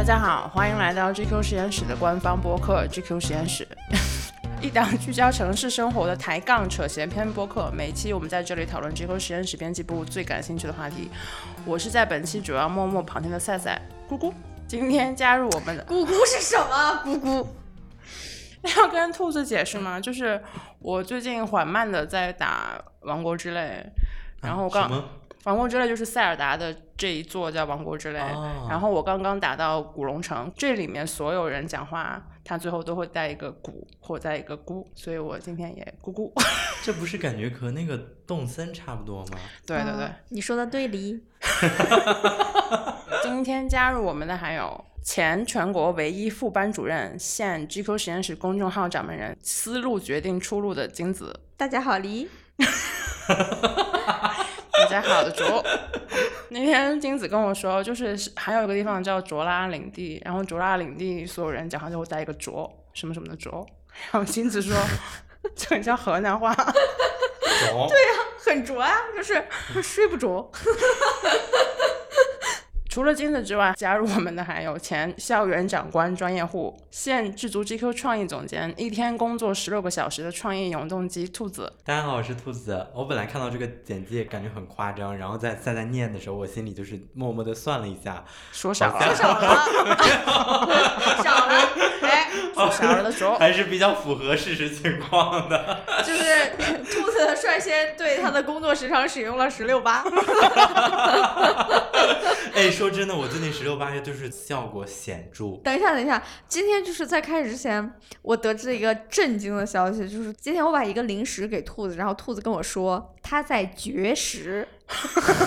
大家好，欢迎来到 GQ 实验室的官方播客 GQ 实验室，一档聚焦城市生活的抬杠扯闲篇播客。每期我们在这里讨论 GQ 实验室编辑部最感兴趣的话题。我是在本期主要默默旁听的赛赛咕咕，今天加入我们的咕咕是什么？咕咕 要跟兔子解释吗？就是我最近缓慢的在打王国之泪，然后我刚。王国之泪就是塞尔达的这一座叫王国之泪，哦然后我刚刚打到古龙城，这里面所有人讲话，他最后都会带一个古或带一个咕，所以我今天也咕咕。这不是感觉和那个动森差不多吗？对对对，啊你说的对哩。今天加入我们的还有前全国唯一副班主任、现 GQ 实验室公众号掌门人、思路决定出路的金子。大家好哩，大家好的卓。那天金子跟我说，就是还有一个地方叫卓拉领地，然后卓拉领地所有人讲话就会带一个卓，什么什么的卓。然后金子说，这很像河南话。对呀。很拙啊，就是睡不着。除了金子之外，加入我们的还有前校园长官专业户、现智足 GQ 创意总监，一天工作十六个小时的创意永动机兔子。大家好，我是兔子。我本来看到这个简介感觉很夸张，然后在在在念的时候，我心里就是默默的算了一下，说少了，说，少了，少了，哎，说少了的时候。还是比较符合事实情况的。就是兔子率先对他的工作时长使用了十六八。哎，说真的，我最近十六八月就是效果显著。等一下，等一下，今天就是在开始之前，我得知了一个震惊的消息，就是今天我把一个零食给兔子，然后兔子跟我说它在绝食。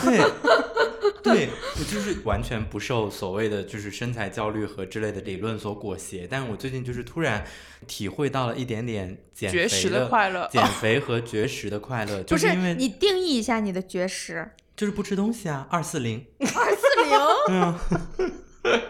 对，对我就是完全不受所谓的就是身材焦虑和之类的理论所裹挟，但是我最近就是突然体会到了一点点减肥绝食的快乐减 肥和绝食的快乐，不就是因为你定义一下你的绝食。就是不吃东西啊，二四零，二四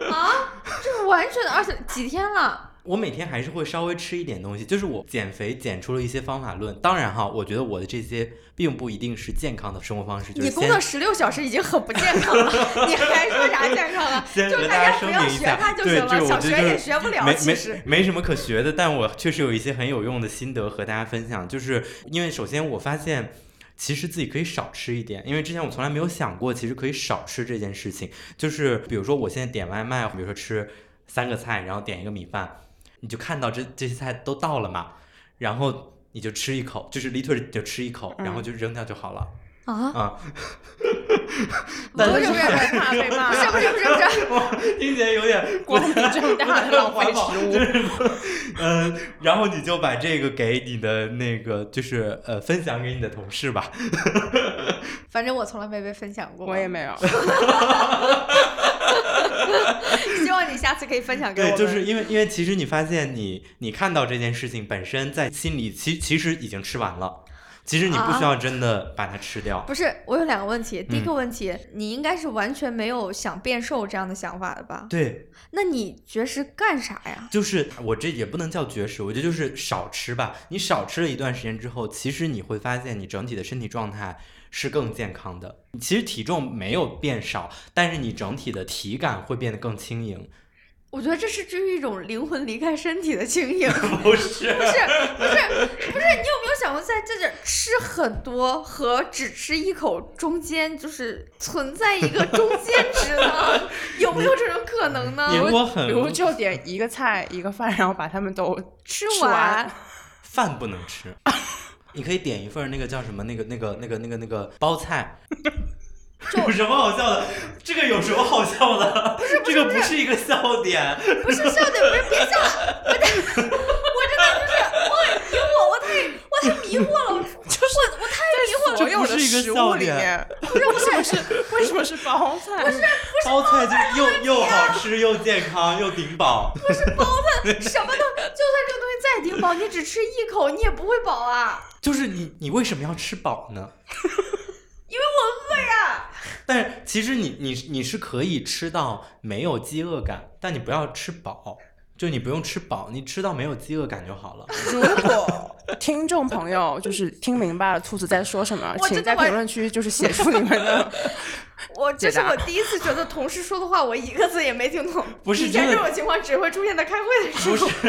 啊，这是完全的二四几天了。我每天还是会稍微吃一点东西，就是我减肥减出了一些方法论。当然哈，我觉得我的这些并不一定是健康的生活方式，就是你工作十六小时已经很不健康了，你还说啥健康了？先就和大家不要学他，就对，行了，这个小学也学不了。没没其实，没什么可学的，但我确实有一些很有用的心得和大家分享。就是因为首先我发现。其实自己可以少吃一点，因为之前我从来没有想过，其实可以少吃这件事情。就是比如说我现在点外卖，比如说吃三个菜，然后点一个米饭，你就看到这这些菜都到了嘛，然后你就吃一口，就是 literally 就吃一口，然后就扔掉就好了。啊，啊，但是不是怕被骂，不是不是不是 不是，听起来有点 光明正大的浪费食物。嗯，然后你就把这个给你的那个，就是呃，分享给你的同事吧。反正我从来没被分享过。我也没有，希望你下次可以分享给我对，们。就是因为因为其实你发现你你看到这件事情本身在心里其其实已经吃完了，其实你不需要真的把它吃掉。不是，我有两个问题。第一个嗯问题，你应该是完全没有想变瘦这样的想法的吧？对，那你绝食干啥呀？就是我这也不能叫绝食，我觉得就是少吃吧。你少吃了一段时间之后，其实你会发现你整体的身体状态是更健康的。其实体重没有变少，但是你整体的体感会变得更轻盈。我觉得这是至于一种灵魂离开身体的轻盈。不是，不是不是不是，你有没有想过，在这点吃很多和只吃一口中间，就是存在一个中间值呢？有没有这种可能呢？比如比如就点一个菜一个饭，然后把它们都吃吃完。饭不能吃，你可以点一份那个叫什么那个那个那个那个那个包菜。有什么好笑的？这个有什么好笑的？不是这个不是一个笑点。不是笑点，不是别笑了，我这，我真的就是我很迷惑，我太我太迷惑了，我 我我太迷惑了。所有的这不是一个食物里笑点面，为什么是为什么是包菜？不是包菜就又又好吃又健康又顶饱。不是包菜 什么都，就算这个东西再顶饱，你只吃一口，你也不会饱啊，就是你你为什么要吃饱呢？因为我饿呀。但是其实你你你是可以吃到没有饥饿感，但你不要吃饱。就你不用吃饱，你吃到没有饥饿感就好了。如果听众朋友就是听明白了兔子在说什么，请在评论区就是写出你们的。我这是我第一次觉得同事说的话我一个字也没听懂。不是以前这种情况只会出现在开会的时不候。是，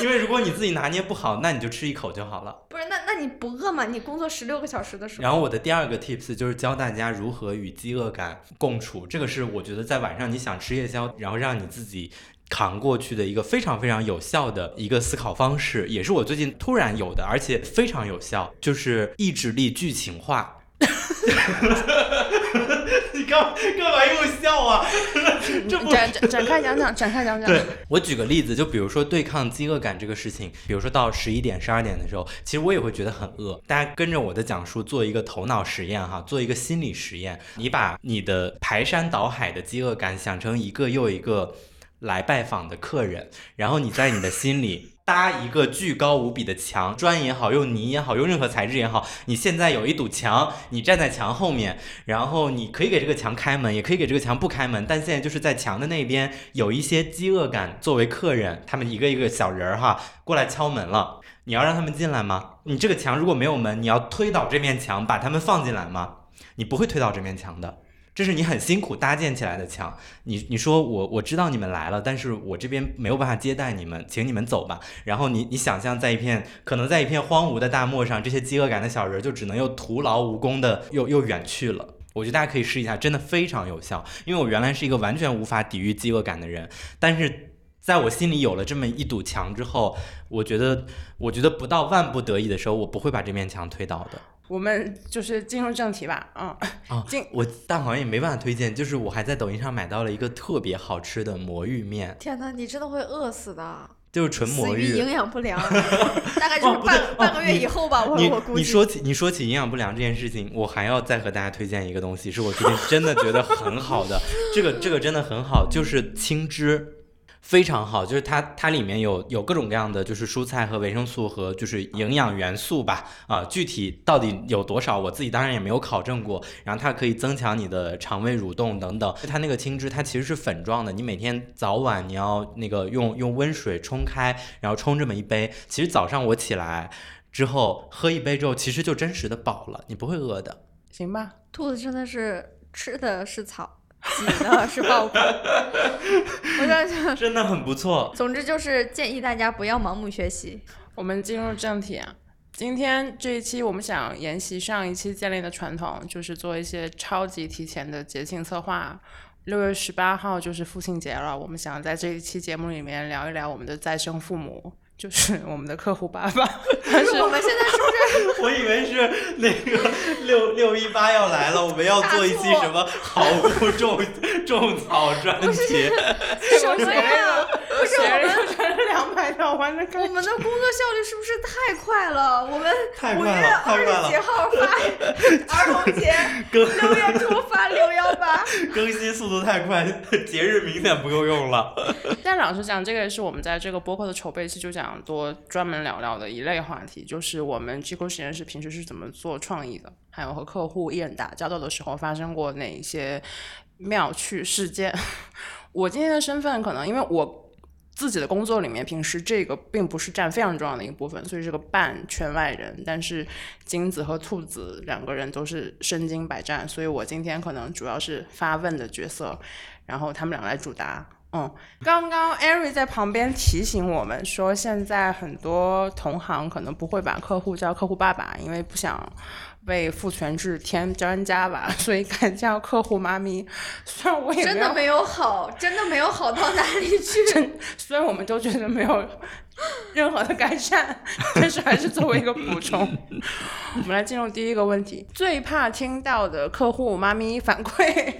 因为如果你自己拿捏不好，那你就吃一口就好了。不是，那那你不饿吗？你工作十六个小时的时候。然后我的第二个 tips 就是教大家如何与饥饿感共处，这个是我觉得在晚上你想吃夜宵，然后让你自己。扛过去的一个非常非常有效的一个思考方式，也是我最近突然有的，而且非常有效，就是意志力剧情化。你干干嘛又笑啊？这不展展展开讲讲，展开讲讲。对我举个例子，就比如说对抗饥饿感这个事情，比如说到十一点、十二点的时候，其实我也会觉得很饿。大家跟着我的讲述做一个头脑实验哈，做一个心理实验，你把你的排山倒海的饥饿感想成一个又一个来拜访的客人，然后你在你的心里。搭一个巨高无比的墙，砖也好，用泥也好，用任何材质也好，你现在有一堵墙，你站在墙后面，然后你可以给这个墙开门，也可以给这个墙不开门，但现在就是在墙的那边有一些饥饿感作为客人，他们一个一个小人儿哈过来敲门了，你要让他们进来吗？你这个墙如果没有门，你要推倒这面墙把他们放进来吗？你不会推倒这面墙的。这是你很辛苦搭建起来的墙，你你说我我知道你们来了，但是我这边没有办法接待你们，请你们走吧。然后你你想象在一片可能在一片荒芜的大漠上，这些饥饿感的小人就只能又徒劳无功的又又远去了。我觉得大家可以试一下，真的非常有效。因为我原来是一个完全无法抵御饥饿感的人，但是在我心里有了这么一堵墙之后，我觉得我觉得不到万不得已的时候，我不会把这面墙推倒的。我们就是进入正题吧，嗯，啊进，我但好像也没办法推荐，就是我还在抖音上买到了一个特别好吃的魔芋面，天哪，你真的会饿死的，就是纯魔芋。营养不良，大概就是半半个月以后吧，我你我估计。你说起你说起营养不良这件事情，我还要再和大家推荐一个东西，是我最近真的觉得很好的，这个这个真的很好，就是青汁。非常好，就是它它里面有有各种各样的就是蔬菜和维生素和就是营养元素吧，啊，具体到底有多少，我自己当然也没有考证过。然后它可以增强你的肠胃蠕动等等。它那个青汁它其实是粉状的，你每天早晚你要那个用用温水冲开，然后冲这么一杯。其实早上我起来之后喝一杯之后，其实就真实的饱了，你不会饿的。行吧。兔子真的是吃的是草，挤的是爆款。我想，真的很不错。总之就是建议大家不要盲目学习。我们进入正题啊，今天这一期我们想沿袭上一期建立的传统，就是做一些超级提前的节庆策划。六月十八号就是父亲节了，我们想在这一期节目里面聊一聊我们的再生父母，就是我们的客户爸爸。但 是我们现在是不是 我以为是那个六六一八要来了，我们要做一期什么好物种 种草专辑。什么呀？不是我们传了两百条完的我们的工作效率是不是太快了？我们五月太快了太二十几号发儿童节，六月初发六幺八。更新速度太快，节日明显不够用了。但老实讲，这个也是我们在这个播客的筹备期就想多专门聊聊的一类话题，就是我们 G 实验室平时是怎么做创意的，还有和客户艺人打交道的时候发生过哪一些妙趣事件。我今天的身份可能因为我。自己的工作里面，平时这个并不是占非常重要的一个部分，所以是个半圈外人。但是金子和兔子两个人都是身经百战，所以我今天可能主要是发问的角色，然后他们俩来主答。嗯，刚刚艾瑞在旁边提醒我们说，现在很多同行可能不会把客户叫客户爸爸，因为不想为父权制添专家吧，所以改叫客户妈咪。虽然我也真的没有好，真的没有好到哪里去。虽然我们都觉得没有任何的改善，但是还是作为一个补充。我们来进入第一个问题：最怕听到的客户妈咪反馈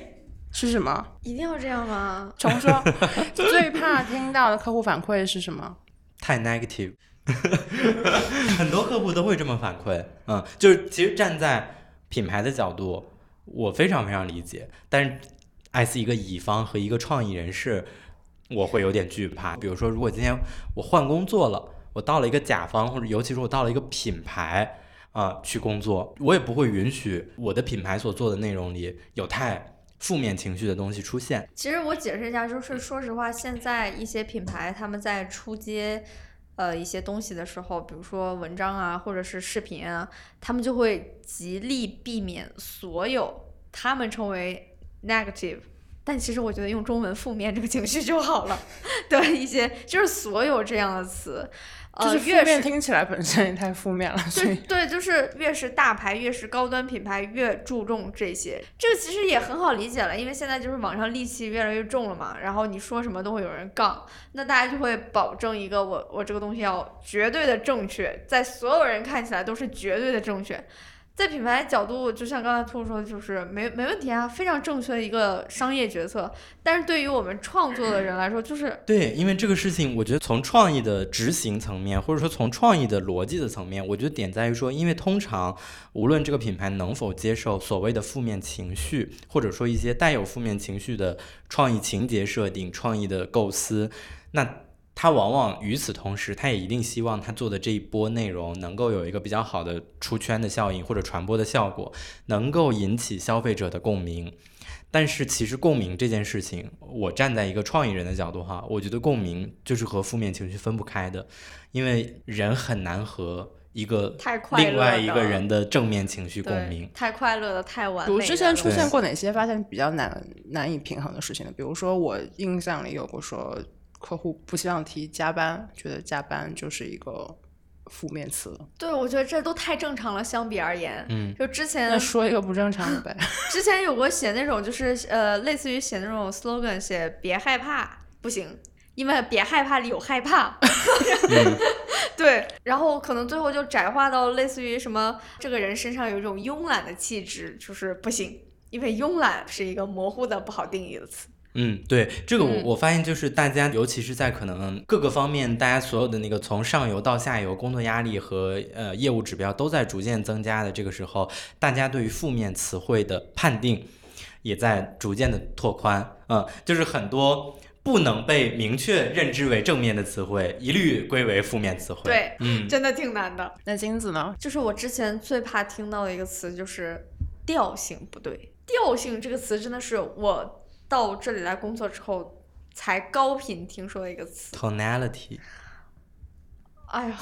是什么？一定要这样吗？重说，最怕听到的客户反馈是什么？太 negative，很多客户都会这么反馈。嗯，就是其实站在品牌的角度，我非常非常理解，但是爱是一个乙方和一个创意人士，我会有点惧怕。比如说，如果今天我换工作了，我到了一个甲方，或者尤其是我到了一个品牌啊、去工作，我也不会允许我的品牌所做的内容里有太负面情绪的东西出现。其实我解释一下，就是说实话，现在一些品牌他们在出街。呃一些东西的时候，比如说文章啊，或者是视频啊，他们就会极力避免所有他们称为 negative，但其实我觉得用中文负面这个情绪就好了。对一些就是所有这样的词，呃，就是负越是面听起来本身也太负面了，所以对对，就是越是大牌，越是高端品牌，越注重这些。这个其实也很好理解了，因为现在就是网上戾气越来越重了嘛，然后你说什么都会有人杠，那大家就会保证一个我我这个东西要绝对的正确，在所有人看起来都是绝对的正确。在品牌角度，就像刚才兔兔说的，就是没没问题啊，非常正确的一个商业决策。但是对于我们创作的人来说，就是对，因为这个事情，我觉得从创意的执行层面，或者说从创意的逻辑的层面，我觉得点在于说，因为通常无论这个品牌能否接受所谓的负面情绪，或者说一些带有负面情绪的创意情节设定、创意的构思，那他往往与此同时，他也一定希望他做的这一波内容能够有一个比较好的出圈的效应或者传播的效果，能够引起消费者的共鸣。但是其实共鸣这件事情，我站在一个创意人的角度哈，我觉得共鸣就是和负面情绪分不开的，因为人很难和一个太快另外一个人的正面情绪共鸣。太快乐的、太完美之前出现过哪些发现比较难难以平衡的事情呢？比如说我印象里有过说客户不希望提加班，觉得加班就是一个负面词。对，我觉得这都太正常了。相比而言，嗯，就之前那说一个不正常的呗。之前有过写那种，就是呃，类似于写那种 slogan，写别害怕，不行，因为别害怕里有害怕。对，然后可能最后就窄化到类似于什么，这个人身上有一种慵懒的气质，就是不行，因为慵懒是一个模糊的、不好定义的词。嗯，对，这个我嗯我发现就是大家，尤其是在可能各个方面，大家所有的那个从上游到下游工作压力和呃业务指标都在逐渐增加的这个时候，大家对于负面词汇的判定也在逐渐的拓宽。嗯，就是很多不能被明确认知为正面的词汇，一律归为负面词汇。对，嗯，真的挺难的。那金子呢？就是我之前最怕听到的一个词，就是调性不对。调性这个词真的是我到这里来工作之后才高频听说的一个词。tonality，哎呀，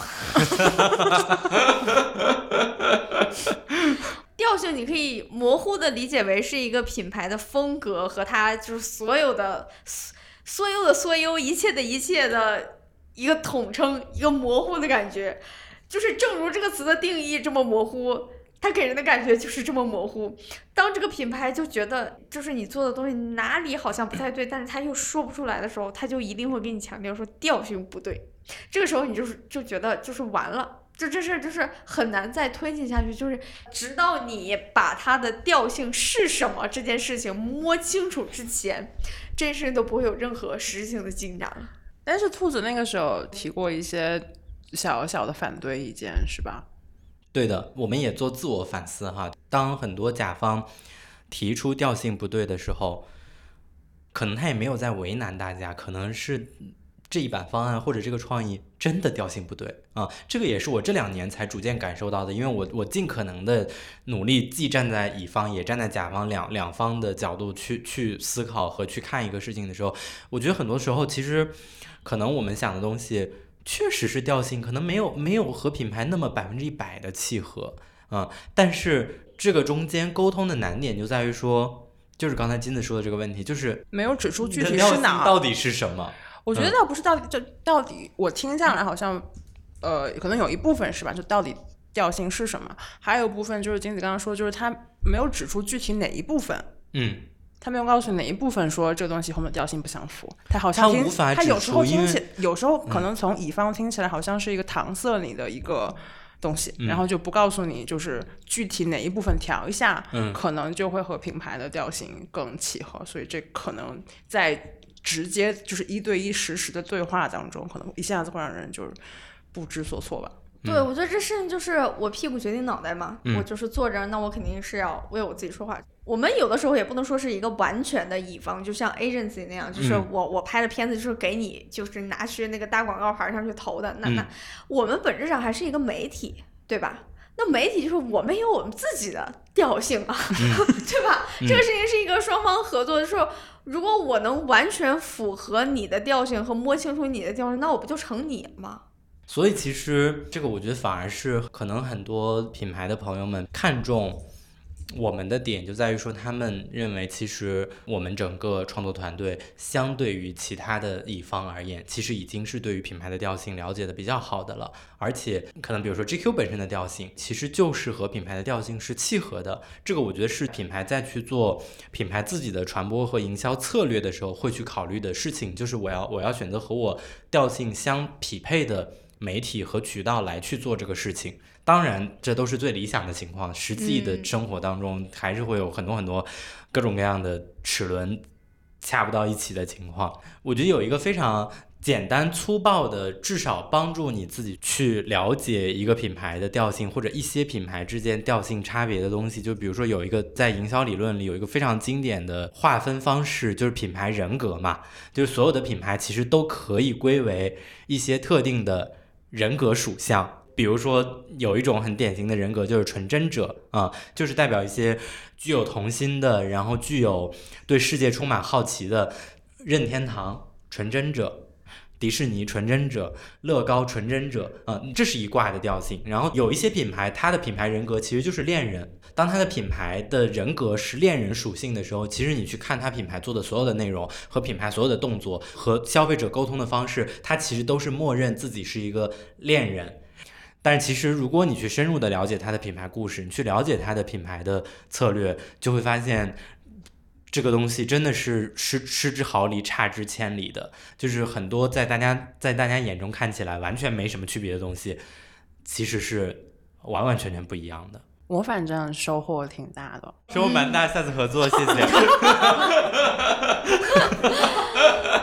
调性你可以模糊的理解为是一个品牌的风格和它就是所有的所所有的所有一切的一切的一个统称，一个模糊的感觉。就是正如这个词的定义这么模糊，它给人的感觉就是这么模糊。当这个品牌就觉得就是你做的东西哪里好像不太对，但是他又说不出来的时候，他就一定会给你强调说调性不对。这个时候你就是就觉得就是完了，就这事儿就是很难再推进下去，就是直到你把它的调性是什么这件事情摸清楚之前，这件事情都不会有任何实质性的进展了。但是兔子那个时候提过一些小小的反对意见，是吧？对的，我们也做自我反思哈。当很多甲方提出调性不对的时候，可能他也没有在为难大家，可能是这一版方案或者这个创意真的调性不对啊。这个也是我这两年才逐渐感受到的，因为我我尽可能的努力，既站在乙方也站在甲方两两方的角度去去思考和去看一个事情的时候，我觉得很多时候其实可能我们想的东西。确实是调性，可能没有没有和品牌那么百分之一百的契合，嗯，但是这个中间沟通的难点就在于说，就是刚才金子说的这个问题，就是没有指出具体是哪。到底是什么？我觉得嗯倒不是到底就到底，我听下来好像，呃，可能有一部分是吧？就到底调性是什么？还有一部分就是金子刚刚说，就是他没有指出具体哪一部分。嗯，他没有告诉你哪一部分说这个东西和我们调性不相符，他好像听他无法他有时候听起，有时候可能从乙方听起来好像是一个搪塞你的一个东西，嗯然后就不告诉你就是具体哪一部分调一下，嗯可能就会和品牌的调性更契合，所以这可能在直接就是一对一实时的对话当中，可能一下子会让人就是不知所措吧。对，我觉得这事情就是我屁股决定脑袋嘛，嗯我就是坐着，那我肯定是要为我自己说话。我们有的时候也不能说是一个完全的乙方，就像 agency 那样，就是嗯我、我拍的片子就是给你就是拿去那个大广告牌上去投的，那、嗯那我们本质上还是一个媒体，对吧？那媒体就是我们有我们自己的调性啊，对吧？这个事情是一个双方合作，就是如果我能完全符合你的调性和摸清楚你的调性，那我不就成你了吗？所以其实这个我觉得反而是可能很多品牌的朋友们看重。我们的点就在于说，他们认为其实我们整个创作团队相对于其他的乙方而言，其实已经是对于品牌的调性了解的比较好的了。而且可能比如说 GQ 本身的调性，其实就是和品牌的调性是契合的。这个我觉得是品牌在去做品牌自己的传播和营销策略的时候会去考虑的事情，就是我要我要选择和我调性相匹配的媒体和渠道来去做这个事情。当然，这都是最理想的情况。实际的生活当中，还是会有很多很多各种各样的齿轮掐不到一起的情况。我觉得有一个非常简单粗暴的，至少帮助你自己去了解一个品牌的调性，或者一些品牌之间调性差别的东西。就比如说，有一个在营销理论里有一个非常经典的划分方式，就是品牌人格嘛。就是所有的品牌其实都可以归为一些特定的人格属相。比如说，有一种很典型的人格就是纯真者啊，就是代表一些具有童心的，然后具有对世界充满好奇的任天堂纯真者、迪士尼纯真者、乐高纯真者啊，这是一挂的调性。然后有一些品牌，它的品牌人格其实就是恋人。当它的品牌的人格是恋人属性的时候，其实你去看它品牌做的所有的内容和品牌所有的动作和消费者沟通的方式，它其实都是默认自己是一个恋人。但是其实，如果你去深入的了解它的品牌故事，你去了解它的品牌的策略，就会发现这个东西真的是失失之毫厘，差之千里的。就是很多在大家在大家眼中看起来完全没什么区别的东西，其实是完完全全不一样的。我反正收获挺大的，收获蛮大，下次合作，谢谢。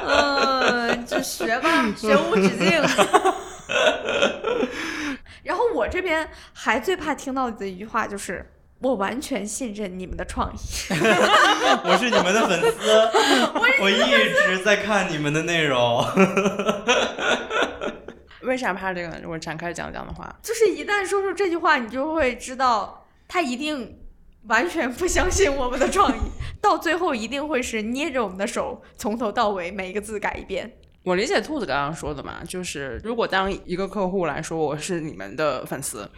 嗯，就学吧，学无止境。然后我这边还最怕听到的一句话就是，我完全信任你们的创意。我是你们的粉丝，我一直在看你们的内容。为啥怕这个？如果展开讲讲的话，就是一旦说出这句话，你就会知道他一定完全不相信我们的创意，到最后一定会是捏着我们的手，从头到尾每一个字改一遍。我理解兔子刚刚说的嘛，就是如果当一个客户来说我是你们的粉丝，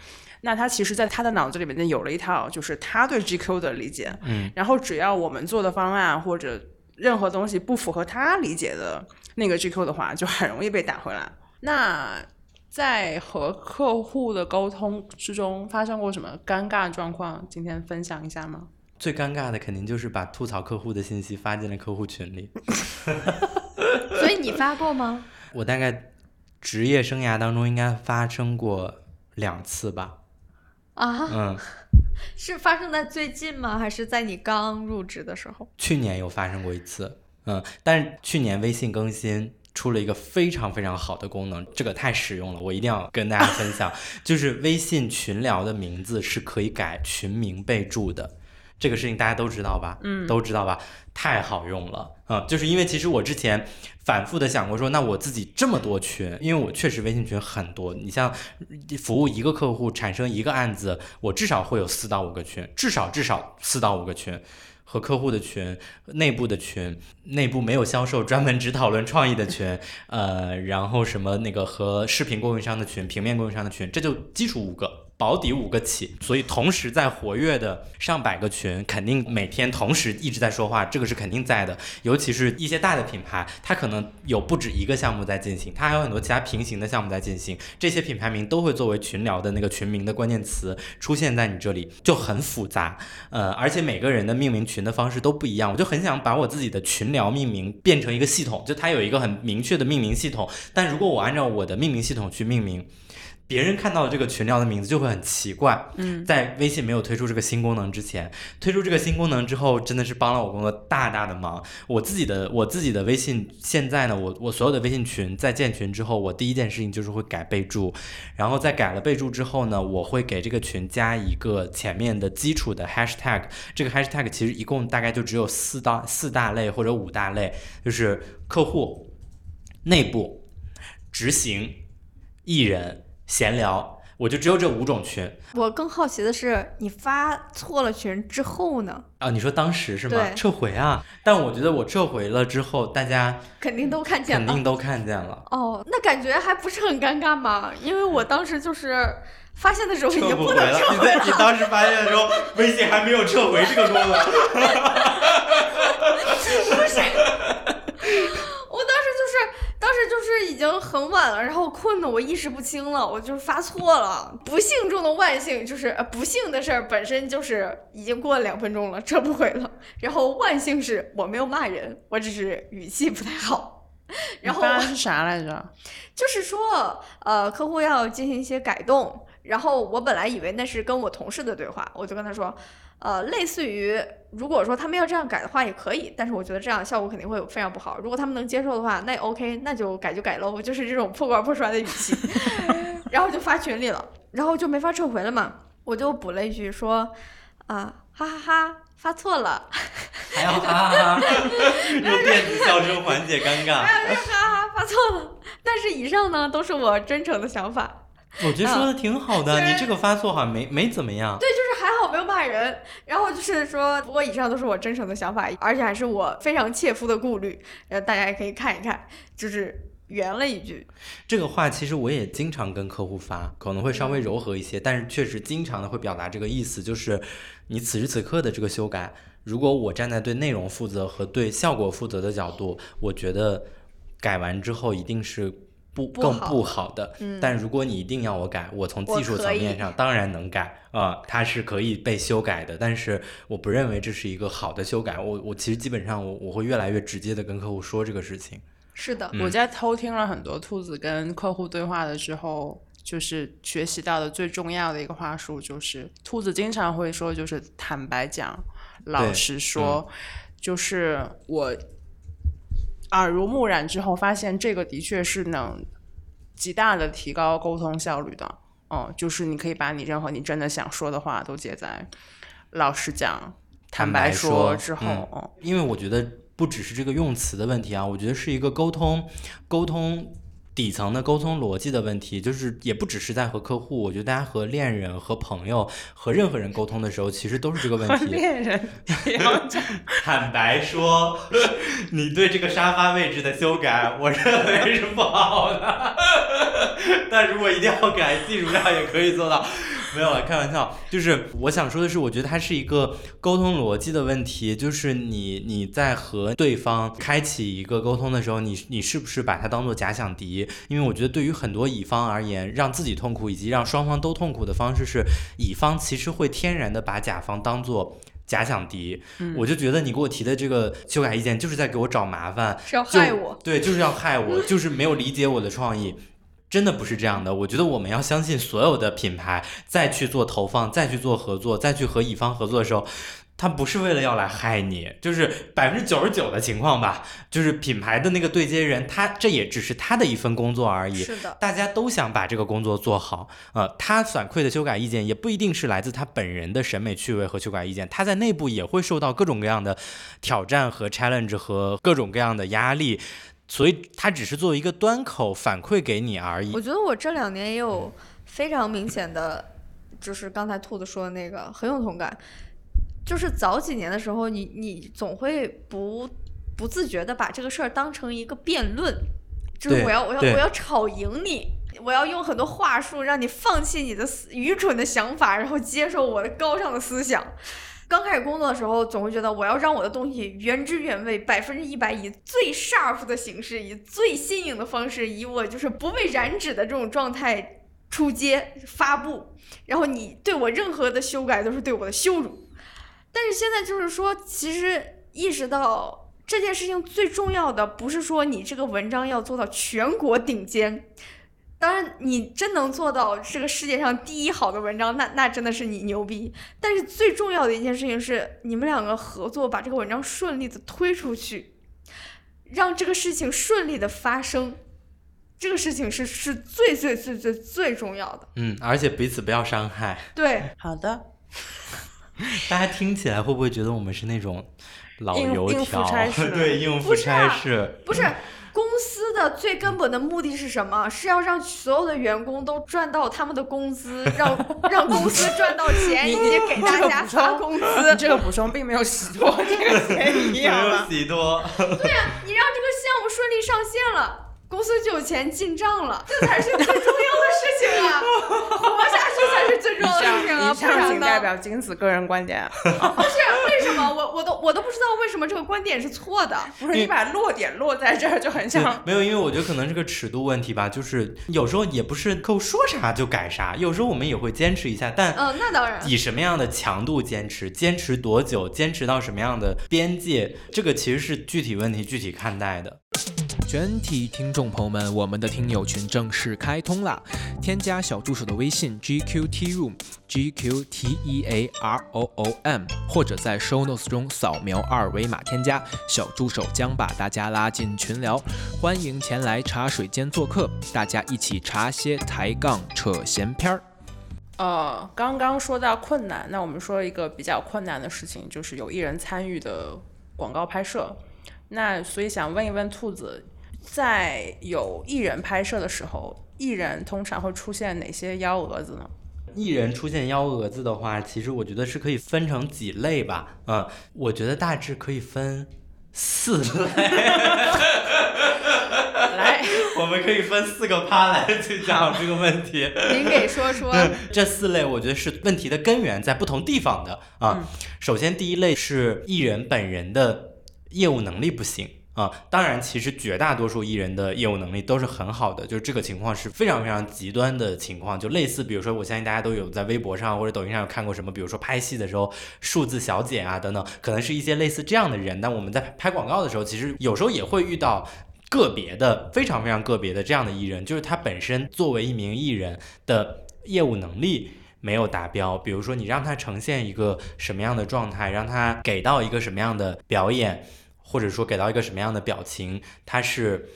那他其实在他的脑子里面有了一套就是他对 GQ 的理解，嗯，然后只要我们做的方案或者任何东西不符合他理解的那个 GQ 的话，就很容易被打回来。那在和客户的沟通之中发生过什么尴尬状况？今天分享一下吗？最尴尬的肯定就是把吐槽客户的信息发进了客户群里。所以你发过吗？我大概职业生涯当中应该发生过两次吧。啊？嗯。是发生在最近吗？还是在你刚入职的时候？去年有发生过一次。嗯，但是去年微信更新出了一个非常非常好的功能，这个太实用了，我一定要跟大家分享。就是微信群聊的名字是可以改群名备注的。这个事情大家都知道吧？嗯，都知道吧？太好用了啊！就是因为其实我之前反复的想过说，那我自己这么多群，因为我确实微信群很多。你像服务一个客户产生一个案子，我至少会有四到五个群，至少至少四到五个群，和客户的群、内部的群、内部没有销售专门只讨论创意的群，呃，然后什么那个和视频供应商的群、平面供应商的群，这就基础五个。保底五个起，所以同时在活跃的上百个群，肯定每天同时一直在说话，这个是肯定在的。尤其是一些大的品牌，它可能有不止一个项目在进行，它还有很多其他平行的项目在进行。这些品牌名都会作为群聊的那个群名的关键词出现在你这里，就很复杂。呃，而且每个人的命名群的方式都不一样，我就很想把我自己的群聊命名变成一个系统，就它有一个很明确的命名系统。但如果我按照我的命名系统去命名，别人看到这个群聊的名字就会很奇怪。嗯，在微信没有推出这个新功能之前，推出这个新功能之后，真的是帮了我工作大大的忙。我自己的我自己的微信现在呢，我我所有的微信群在建群之后，我第一件事情就是会改备注，然后在改了备注之后呢，我会给这个群加一个前面的基础的 hashtag。这个 hashtag 其实一共大概就只有四大四大类或者五大类，就是客户、内部、执行、艺人。闲聊，我就只有这五种群我更好奇的是，你发错了群之后呢？啊。你说当时是吗？对撤回啊？但我觉得我撤回了之后，大家肯定都看见了。肯定都看见了。哦，那感觉还不是很尴尬吗？因为我当时就是发现的时候已经撤不回了。不能撤你在你当时发现的时候，微信还没有撤回这个功能。不是 我当时就是，当时就是已经很晚了，然后困的我意识不清了，我就发错了。不幸中的万幸就是，呃，不幸的事儿本身就是已经过了两分钟了，撤不回了。然后万幸是我没有骂人，我只是语气不太好。然后是啥来着？就是说，呃，客户要进行一些改动，然后我本来以为那是跟我同事的对话，我就跟他说，呃，类似于如果说他们要这样改的话也可以，但是我觉得这样效果肯定会非常不好。如果他们能接受的话，那也 OK，那就改就改喽，就是这种破罐破摔的语气，然后就发群里了，然后就没法撤回了嘛，我就补了一句说，啊，哈哈哈，发错了，还要哈哈哈，用电子笑声缓解尴尬。哈哈，发错了。但是以上呢都是我真诚的想法。我觉得说的挺好的，你这个发错好像没没怎么样。对，就是还好没有骂人。然后就是说，不过以上都是我真诚的想法，而且还是我非常切肤的顾虑。呃，大家也可以看一看，就是圆了一句。这个话其实我也经常跟客户发，可能会稍微柔和一些，但是确实经常的会表达这个意思，就是你此时此刻的这个修改，如果我站在对内容负责和对效果负责的角度，我觉得改完之后一定是不更不好的。嗯但如果你一定要我改，我从技术层面上当然能改啊、它是可以被修改的，但是我不认为这是一个好的修改。我我其实基本上我我会越来越直接的跟客户说这个事情。是的，嗯我在偷听了很多兔子跟客户对话的时候，就是学习到的最重要的一个话术，就是兔子经常会说，就是坦白讲，老实说，就是我耳濡目染之后，发现这个的确是能极大的提高沟通效率的。嗯，就是你可以把你任何你真的想说的话都接在老实讲、坦白说之后，嗯嗯因为我觉得不只是这个用词的问题啊，我觉得是一个沟通沟通底层的沟通逻辑的问题，就是也不只是在和客户，我觉得大家和恋人、和朋友、和任何人沟通的时候，其实都是这个问题。恋人。坦白说，你对这个沙发位置的修改，我认为是不好的。但如果一定要改，技术上也可以做到。没有了，开玩笑。就是我想说的是，我觉得它是一个沟通逻辑的问题。就是你你在和对方开启一个沟通的时候，你你是不是把它当做假想敌？因为我觉得对于很多乙方而言，让自己痛苦以及让双方都痛苦的方式是，乙方其实会天然的把甲方当做。假想敌，我就觉得你给我提的这个修改意见就是在给我找麻烦，是要害我。对，就是要害我，就是没有理解我的创意。真的不是这样的，我觉得我们要相信所有的品牌，再去做投放，再去做合作，再去和乙方合作的时候，他不是为了要来害你，就是百分之九十九的情况吧，就是品牌的那个对接人，他这也只是他的一份工作而已。是的，大家都想把这个工作做好，呃，他反馈的修改意见也不一定是来自他本人的审美趣味和修改意见，他在内部也会受到各种各样的挑战和 challenge 和各种各样的压力，所以它只是作为一个端口反馈给你而已我。觉得我这两年也有非常明显的，就是刚才兔子说的那个很有同感。就是早几年的时候，你你总会不不自觉的把这个事儿当成一个辩论，就是我要我要我要吵赢你，我要用很多话术让你放弃你的思愚蠢的想法，然后接受我的高尚的思想。刚开始工作的时候，总会觉得我要让我的东西原汁原味，百分之一百以最 sharp 的形式，以最新颖的方式，以我就是不被染指的这种状态出街发布。然后你对我任何的修改都是对我的羞辱。但是现在就是说，其实意识到这件事情最重要的不是说你这个文章要做到全国顶尖。当然，你真能做到这个世界上第一好的文章，那那真的是你牛逼。但是最重要的一件事情是，你们两个合作把这个文章顺利的推出去，让这个事情顺利的发生。这个事情是是最最最最最重要的。嗯，而且彼此不要伤害。对，好的，大家听起来会不会觉得我们是那种老应油应付条？差 事对，应付不是啊差事。不是公司的最根本的目的是什么？是要让所有的员工都赚到他们的工资，让 让公司赚到钱，以及给大家发工资。你这个补充并没有洗脱这个嫌疑，没有洗脱。对呀、啊，你让这个项目顺利上线了。公司就有钱进账了，这才是最重要的事情啊！活下去才是最重要的事情啊！以上不然？仅代表金子个人观点，不是为什么？我我都我都不知道为什么这个观点是错的。不是你把落点落在这儿就很对像。没有，因为我觉得可能是个尺度问题吧，就是有时候也不是客户说啥就改啥，有时候我们也会坚持一下，但嗯，那当然。以什么样的强度坚持，坚持多久，坚持到什么样的边界，这个其实是具体问题具体看待的。全体听众朋友们，我们的听友群正式开通啦！添加小助手的微信 GQT Room G Q T E A R O O M，或者在 Show Notes 中扫描二维码添加，小助手将把大家拉进群聊。欢迎前来茶水间做客，大家一起茶歇抬杠扯闲篇儿。呃，刚刚说到困难，那我们说一个比较困难的事情，就是有艺人参与的广告拍摄。那所以想问一问兔子，在有艺人拍摄的时候，艺人通常会出现哪些幺蛾子呢？艺人出现幺蛾子的话，其实我觉得是可以分成几类吧。嗯，我觉得大致可以分四 类。来，我们可以分四个趴来去讲这个问题。您给说说，这四类我觉得是问题的根源在不同地方的啊。首先，第一类是艺人本人的业务能力不行。啊，当然，其实绝大多数艺人的业务能力都是很好的，就是这个情况是非常非常极端的情况，就类似，比如说，我相信大家都有在微博上或者抖音上有看过什么，比如说拍戏的时候数字小姐啊等等，可能是一些类似这样的人。但我们在拍广告的时候，其实有时候也会遇到个别的、非常非常个别的这样的艺人，就是他本身作为一名艺人的业务能力。没有达标，比如说你让他呈现一个什么样的状态，让他给到一个什么样的表演，或者说给到一个什么样的表情，他是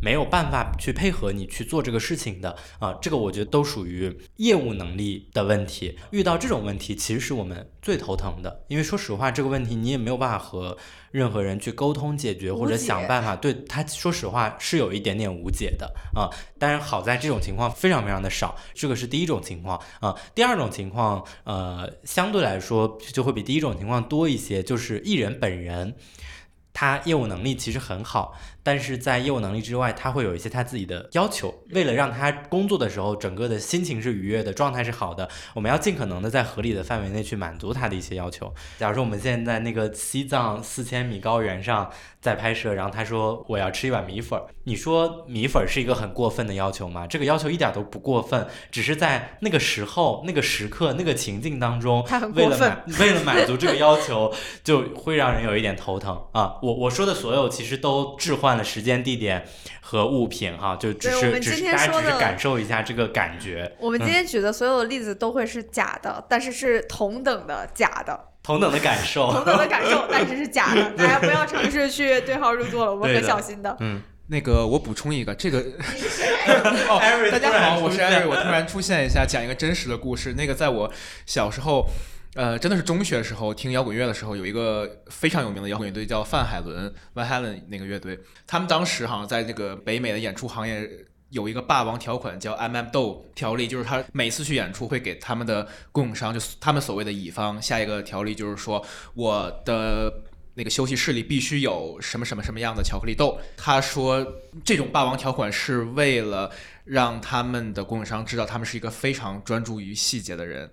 没有办法去配合你去做这个事情的啊。这个我觉得都属于业务能力的问题。遇到这种问题，其实是我们最头疼的，因为说实话，这个问题你也没有办法和任何人去沟通解决，或者想办法。对他说实话是有一点点无解的啊。当然，好在这种情况非常非常的少，这个是第一种情况啊。第二种情况，呃，相对来说就会比第一种情况多一些，就是艺人本人。他业务能力其实很好，但是在业务能力之外，他会有一些他自己的要求。为了让他工作的时候整个的心情是愉悦的，状态是好的，我们要尽可能的在合理的范围内去满足他的一些要求。假如说我们现在在那个西藏四千米高原上在拍摄，然后他说我要吃一碗米粉儿，你说米粉儿是一个很过分的要求吗？这个要求一点都不过分，只是在那个时候、那个时刻、那个情境当中，为了过分满 为了满足这个要求，就会让人有一点头疼啊。我我说的所有其实都置换了时间、地点和物品哈，就只是只们今是大家只是天说的感受一下这个感觉。我们今天举的所有的例子都会是假的，但是是同等的假的，同等的感受，同等的感受，但是是假的。大家不要尝试去对号入座了，我们对的很小心的。嗯，那个我补充一个，这个 哦大家好，我是艾瑞，我突然出现一下，讲一个真实的故事。那个在我小时候，呃，真的是中学时候听摇滚乐的时候，有一个非常有名的摇滚乐队叫范海伦 （Van Halen） 那个乐队，他们当时好像在这个北美的演出行业。有一个霸王条款叫 MM Do 条例，就是他每次去演出会给他们的供应商，就他们所谓的乙方下一个条例，就是说我的那个休息室里必须有什么什么什么样的巧克力豆。他说这种霸王条款是为了让他们的供应商知道他们是一个非常专注于细节的人。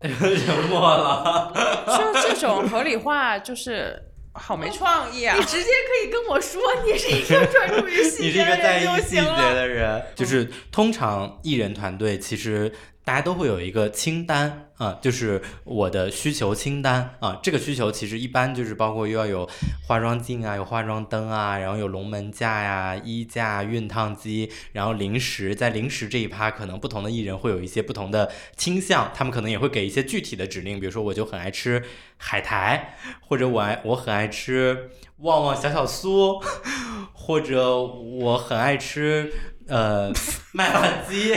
沉默了。就这种合理化，就是好没创意啊 你！直接可以跟我说，你是一个专注于你细节的 是一个在人就意细节行了。的人，就是通常艺人团队其实大家都会有一个清单啊、就是我的需求清单啊、这个需求其实一般就是包括又要有化妆镜啊，有化妆灯啊，然后有龙门架呀、衣架、熨烫机，然后零食，在零食这一趴，可能不同的艺人会有一些不同的倾向，他们可能也会给一些具体的指令，比如说我就很爱吃海苔，或者我爱我很爱吃旺旺小小酥，或者我很爱吃呃 麦辣鸡，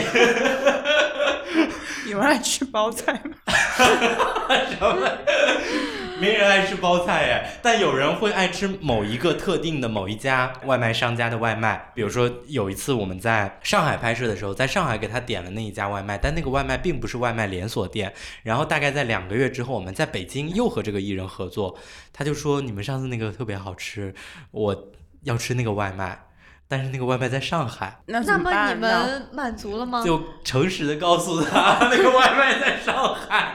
你们爱吃包菜吗哈哈哈哈哈什么？没人爱吃包菜哎，但有人会爱吃某一个特定的某一家外卖商家的外卖。比如说有一次我们在上海拍摄的时候，在上海给他点了那一家外卖，但那个外卖并不是外卖连锁店。然后大概在两个月之后，我们在北京又和这个艺人合作，他就说你们上次那个特别好吃，我要吃那个外卖。但是那个外卖在上海，那那么你们满足了吗？就诚实的告诉他那个外卖在上海，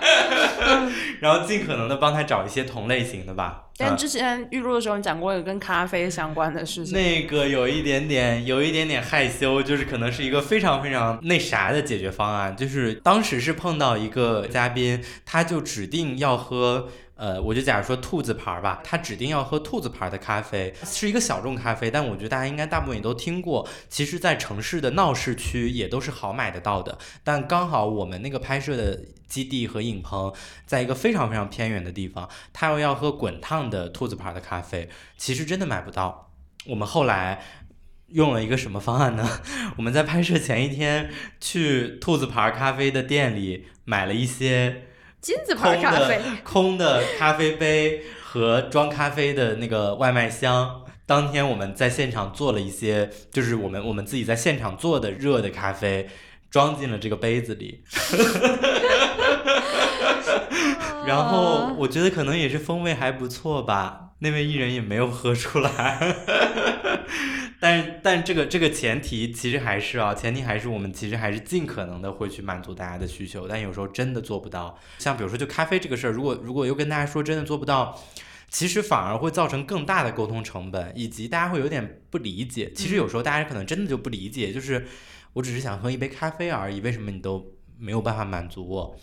然后尽可能的帮他找一些同类型的吧。啊但之前预录的时候，你讲过一个跟咖啡相关的事情。那个有一点点，有一点点害羞，就是可能是一个非常非常那啥的解决方案。就是当时是碰到一个嘉宾，他就指定要喝。呃，我就假如说兔子牌儿吧，他指定要喝兔子牌的咖啡，是一个小众咖啡，但我觉得大家应该大部分也都听过。其实，在城市的闹市区也都是好买得到的，但刚好我们那个拍摄的基地和影棚在一个非常非常偏远的地方，他又要喝滚烫的兔子牌的咖啡，其实真的买不到。我们后来用了一个什么方案呢？我们在拍摄前一天去兔子牌咖啡的店里买了一些金字牌咖啡，空的咖啡杯和装咖啡的那个外卖箱。当天我们在现场做了一些，就是我们我们自己在现场做的热的咖啡，装进了这个杯子里。然后我觉得可能也是风味还不错吧，那位艺人也没有喝出来。但是，但这个这个前提其实还是啊，前提还是我们其实还是尽可能的会去满足大家的需求，但有时候真的做不到。像比如说就咖啡这个事儿，如果如果又跟大家说真的做不到，其实反而会造成更大的沟通成本，以及大家会有点不理解。其实有时候大家可能真的就不理解，就是我只是想喝一杯咖啡而已，为什么你都没有办法满足我？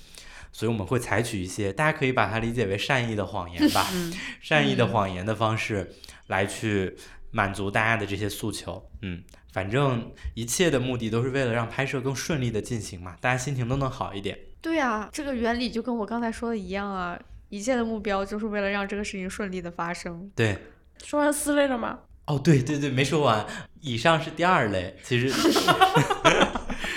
所以我们会采取一些，大家可以把它理解为善意的谎言吧，嗯善意的谎言的方式来去满足大家的这些诉求。嗯，反正一切的目的都是为了让拍摄更顺利的进行嘛，大家心情都能好一点。对啊，这个原理就跟我刚才说的一样啊，一切的目标就是为了让这个事情顺利的发生。对，说完四类了吗？哦，对对对，没说完。以上是第二类，其实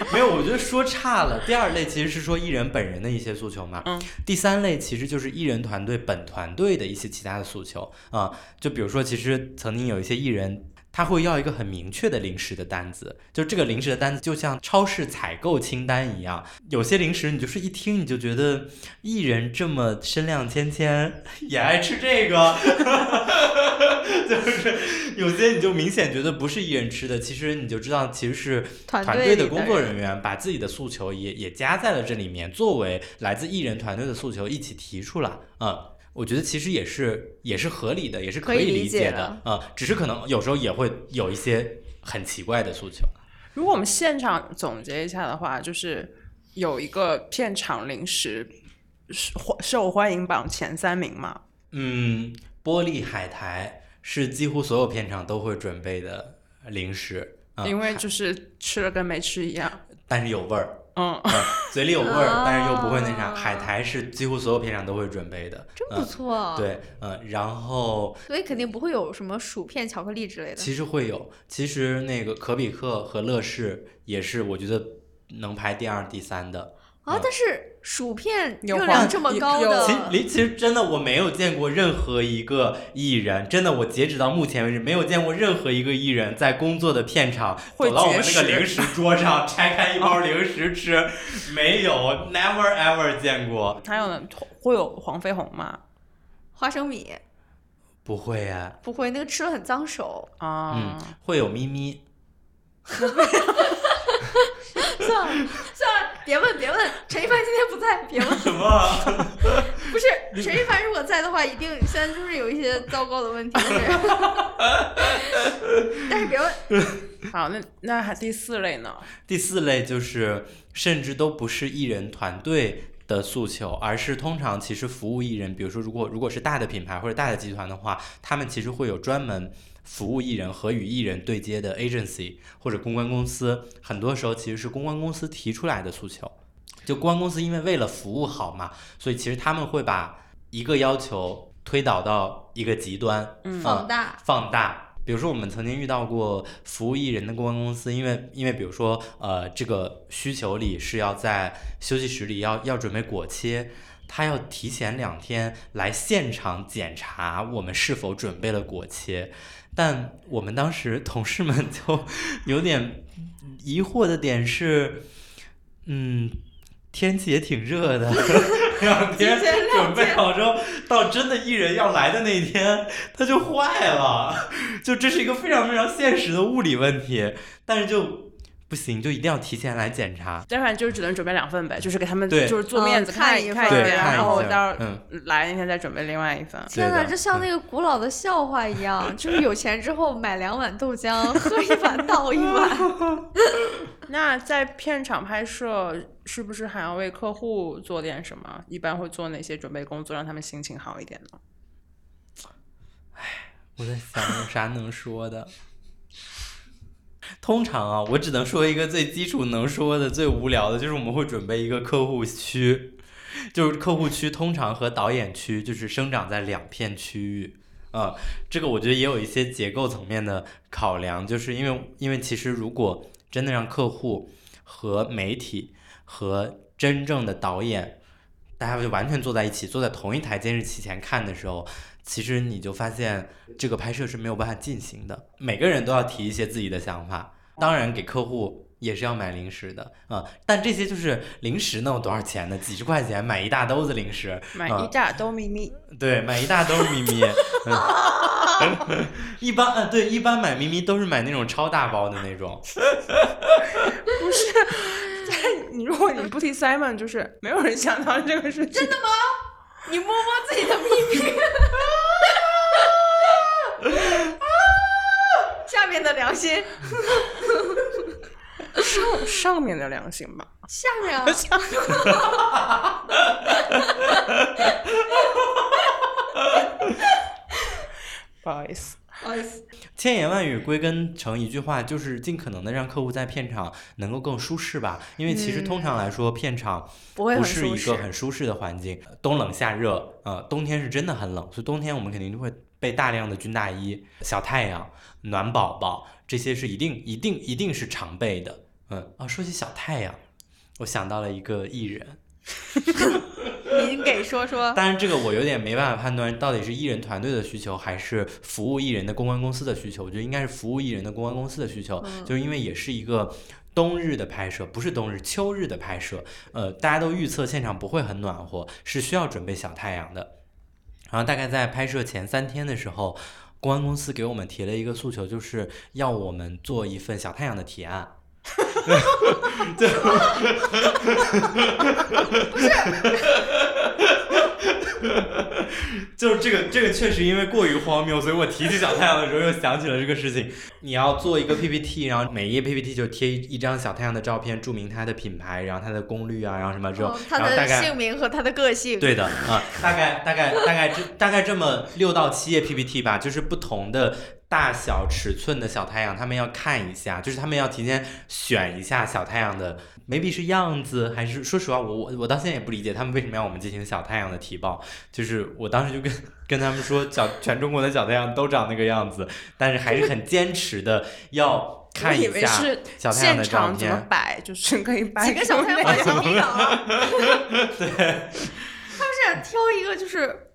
没有，我觉得说差了。第二类其实是说艺人本人的一些诉求嘛。嗯。第三类其实就是艺人团队本团队的一些其他的诉求啊、就比如说，其实曾经有一些艺人。他会要一个很明确的零食的单子，就这个零食的单子就像超市采购清单一样。有些零食你就是一听你就觉得艺人这么身量谦谦 也爱吃这个，就是有些你就明显觉得不是艺人吃的，其实你就知道其实是团团队的工作人人员把自己的诉求也也加在了这里面，作为来自艺人团队的诉求一起提出来，嗯。我觉得其实也是也是合理的，也是可以以理理解的，嗯，只是可能有时候也会有一些很奇怪的诉求。如果我们现场总结一下的话，就是有一个片场零食是受欢迎榜前三名嘛？嗯，玻璃海苔是几乎所有片场都会准备的零食，嗯、因为就是吃了跟没吃一样。但是有味儿，嗯，嗯，嘴里有味儿，但是又不会那啥。啊海苔是几乎所有片场都会准备的，真不嗯错。，对，嗯，然后所以肯定不会有什么薯片、巧克力之类的。其实会有，其实那个可比克和乐事也是我觉得能排第二、第三的。啊，但是薯片热量这么高的其，离其实真的我没有见过任何一个艺人，真的我截止到目前为止没有见过任何一个艺人在工作的片场走到我们那个零食桌上拆开一包零食吃，没有，never ever 见过，还有呢，会有黄飞鸿吗？花生米不会呀、不会，那个吃了很脏手。啊、嗯，会有咪咪，算 了算了，别问别问，陈一凡今天不在，别问。什么？不是 陈一凡如果在的话，一定现在就是有一些糟糕的问题，但是 但是别问。好，那那还第四类呢？第四类就是甚至都不是艺人团队的诉求，而是通常其实服务艺人，比如说如果如果是大的品牌或者大的集团的话，他们其实会有专门服务艺人和与艺人对接的 agency 或者公关公司，很多时候其实是公关公司提出来的诉求。就公关公司因为为了服务好嘛，所以其实他们会把一个要求推导到一个极端，嗯放大，放大。比如说，我们曾经遇到过服务艺人的公关公司，因为因为比如说，呃，这个需求里是要在休息室里要要准备果切，他要提前两天来现场检查我们是否准备了果切。但我们当时同事们就有点疑惑的点是，嗯，天气也挺热的，两天准备好之后，到真的艺人要来的那一天，它就坏了。就这是一个非常非常现实的物理问题，但是就不行，就一定要提前来检查。要不然就只能准备两份呗，就是给他们就是做面子嗯看一份看看一遍，然后一下到嗯来那天再准备另外一份。天哪，对的这像那个古老的笑话一样，就是有钱之后买两碗豆浆，喝一碗倒一碗。那在片场拍摄，是不是还要为客户做点什么？一般会做哪些准备工作，让他们心情好一点呢？我在想有啥能说的。通常啊，我只能说一个最基础能说的、最无聊的，就是我们会准备一个客户区，就是客户区通常和导演区就是生长在两片区域。啊、这个我觉得也有一些结构层面的考量，就是因为因为其实如果真的让客户和媒体和真正的导演，大家就完全坐在一起，坐在同一台监视器前看的时候，其实你就发现这个拍摄是没有办法进行的。每个人都要提一些自己的想法，当然给客户也是要买零食的啊、但这些就是零食能有多少钱呢？几十块钱买一大兜子零食，啊买一大兜咪咪，对，买一大兜咪咪。嗯、一般呃，对，一般买咪咪都是买那种超大包的那种。不是你如果你不提 Simon，就是没有人想到这个事情。真的吗？你摸摸自己的秘密。下面的良心，上上面的良心吧。下面啊，不好意思，不好意思，千言万语归根成一句话，就是尽可能的让客户在片场能够更舒适吧。因为其实通常来说，片场不是一个很舒适。的环境，冬冷夏热，呃，冬天是真的很冷，所以冬天我们肯定就会备大量的军大衣、小太阳、暖宝宝，这些是一定、一定、一定是常备的。嗯，啊，说起小太阳，我想到了一个艺人，您给说说，但是这个我有点没办法判断到底是艺人团队的需求，还是服务艺人的公关公司的需求。我觉得应该是服务艺人的公关公司的需求，嗯就是因为也是一个。冬日的拍摄不是冬日，秋日的拍摄，呃，大家都预测现场不会很暖和，是需要准备小太阳的。然后大概在拍摄前三天的时候，公关公司给我们提了一个诉求，就是要我们做一份小太阳的提案。就是这个，这个确实因为过于荒谬，所以我提起小太阳的时候又想起了这个事情。你要做一个 PPT，然后每一页 PPT 就贴一一张小太阳的照片，注明它的品牌，然后它的功率啊，然后什么这种嗯，他的然后大概姓名和它的个性，对的啊、大概大概大概这大概这么六到七页 PPT 吧，就是不同的大小尺寸的小太阳，他们要看一下，就是他们要提前选一下小太阳的，maybe 是样子，还是说实话，我我我到现在也不理解他们为什么要我们进行小太阳的提报，就是我当时就跟 跟他们说，小全中国的小太阳都长那个样子，但是还是很坚持的要看我以一下为是小太阳的照现场怎么片。摆，就是可以摆几个小太阳出那放种一啊。对，他们是挑一个就是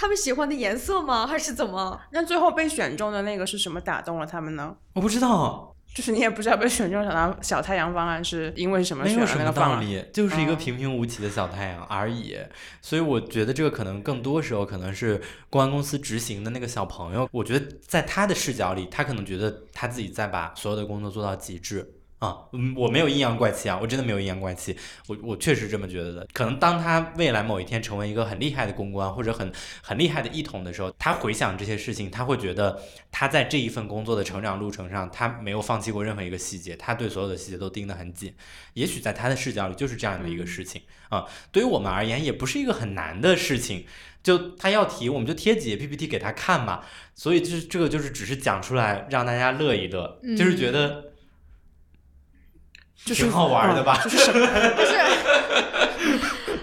他们喜欢的颜色吗？还是怎么？那最后被选中的那个是什么打动了他们呢？我不知道，就是你也不知道被选中小太小太阳方案是因为什么没选了有什么道那个方案。理，就是一个嗯平平无奇的小太阳而已。所以我觉得这个可能更多时候可能是公安公司执行的那个小朋友，我觉得在他的视角里，他可能觉得他自己在把所有的工作做到极致。啊，嗯，我没有阴阳怪气啊，我真的没有阴阳怪气，我我确实这么觉得的。可能当他未来某一天成为一个很厉害的公关或者很很厉害的一统的时候，他回想这些事情，他会觉得他在这一份工作的成长路程上，他没有放弃过任何一个细节，他对所有的细节都盯得很紧。也许在他的视角里就是这样的一个事情啊。对于我们而言，也不是一个很难的事情。就他要提，我们就贴几页 PPT 给他看嘛。所以就是这个就是只是讲出来让大家乐一乐，就是觉得就是挺好玩的吧。就是什么？不是，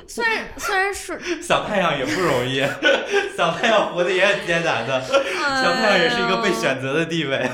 虽然虽然是 小太阳也不容易，小太阳活得也很艰难的，小太阳也是一个被选择的地位。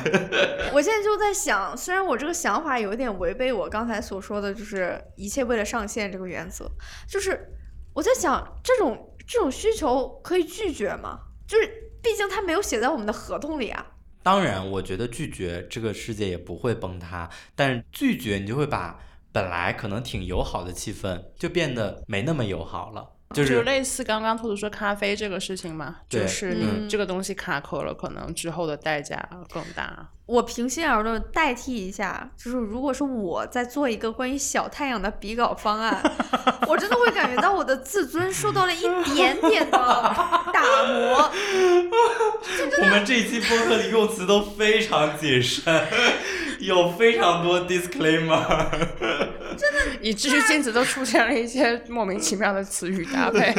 我现在就在想，虽然我这个想法有点违背我刚才所说的，就是一切为了上线这个原则，就是我在想，这种这种需求可以拒绝吗？就是毕竟他没有写在我们的合同里啊。当然，我觉得拒绝这个世界也不会崩塌，但是拒绝你就会把本来可能挺友好的气氛就变得没那么友好了。就就是类似刚刚兔兔说咖啡这个事情嘛，就是嗯你这个东西卡壳了，可能之后的代价更大。我平心而论，代替一下，就是如果是我在做一个关于小太阳的比稿方案，我真的会感觉到我的自尊受到了一点点的打磨。我们这一期播客的用词都非常谨慎，有非常多 disclaimer。真的 以至于镜子都出现了一些莫名其妙的词语搭配，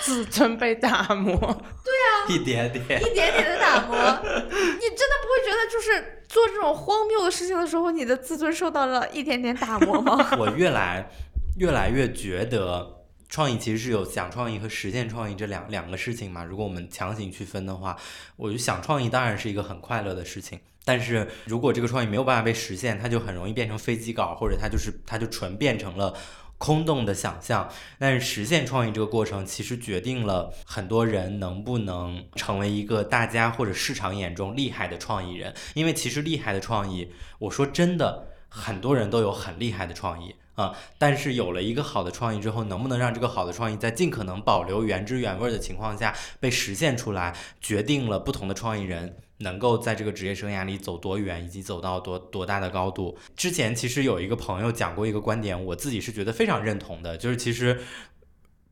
自尊被打磨。对啊一点点。一点点的打磨，你真的不会觉得就是做这种荒谬的事情的时候，你的自尊受到了一点点打磨吗？我越来越来越觉得，创意其实是有想创意和实现创意这两两个事情嘛。如果我们强行区分的话，我就想创意当然是一个很快乐的事情。但是如果这个创意没有办法被实现，它就很容易变成飞机稿，或者它就是它就纯变成了空洞的想象。但是实现创意这个过程，其实决定了很多人能不能成为一个大家或者市场眼中厉害的创意人。因为其实厉害的创意，我说真的，很多人都有很厉害的创意啊、但是有了一个好的创意之后，能不能让这个好的创意在尽可能保留原汁原味的情况下被实现出来，决定了不同的创意人。能够在这个职业生涯里走多远，以及走到多多大的高度。之前其实有一个朋友讲过一个观点，我自己是觉得非常认同的，就是其实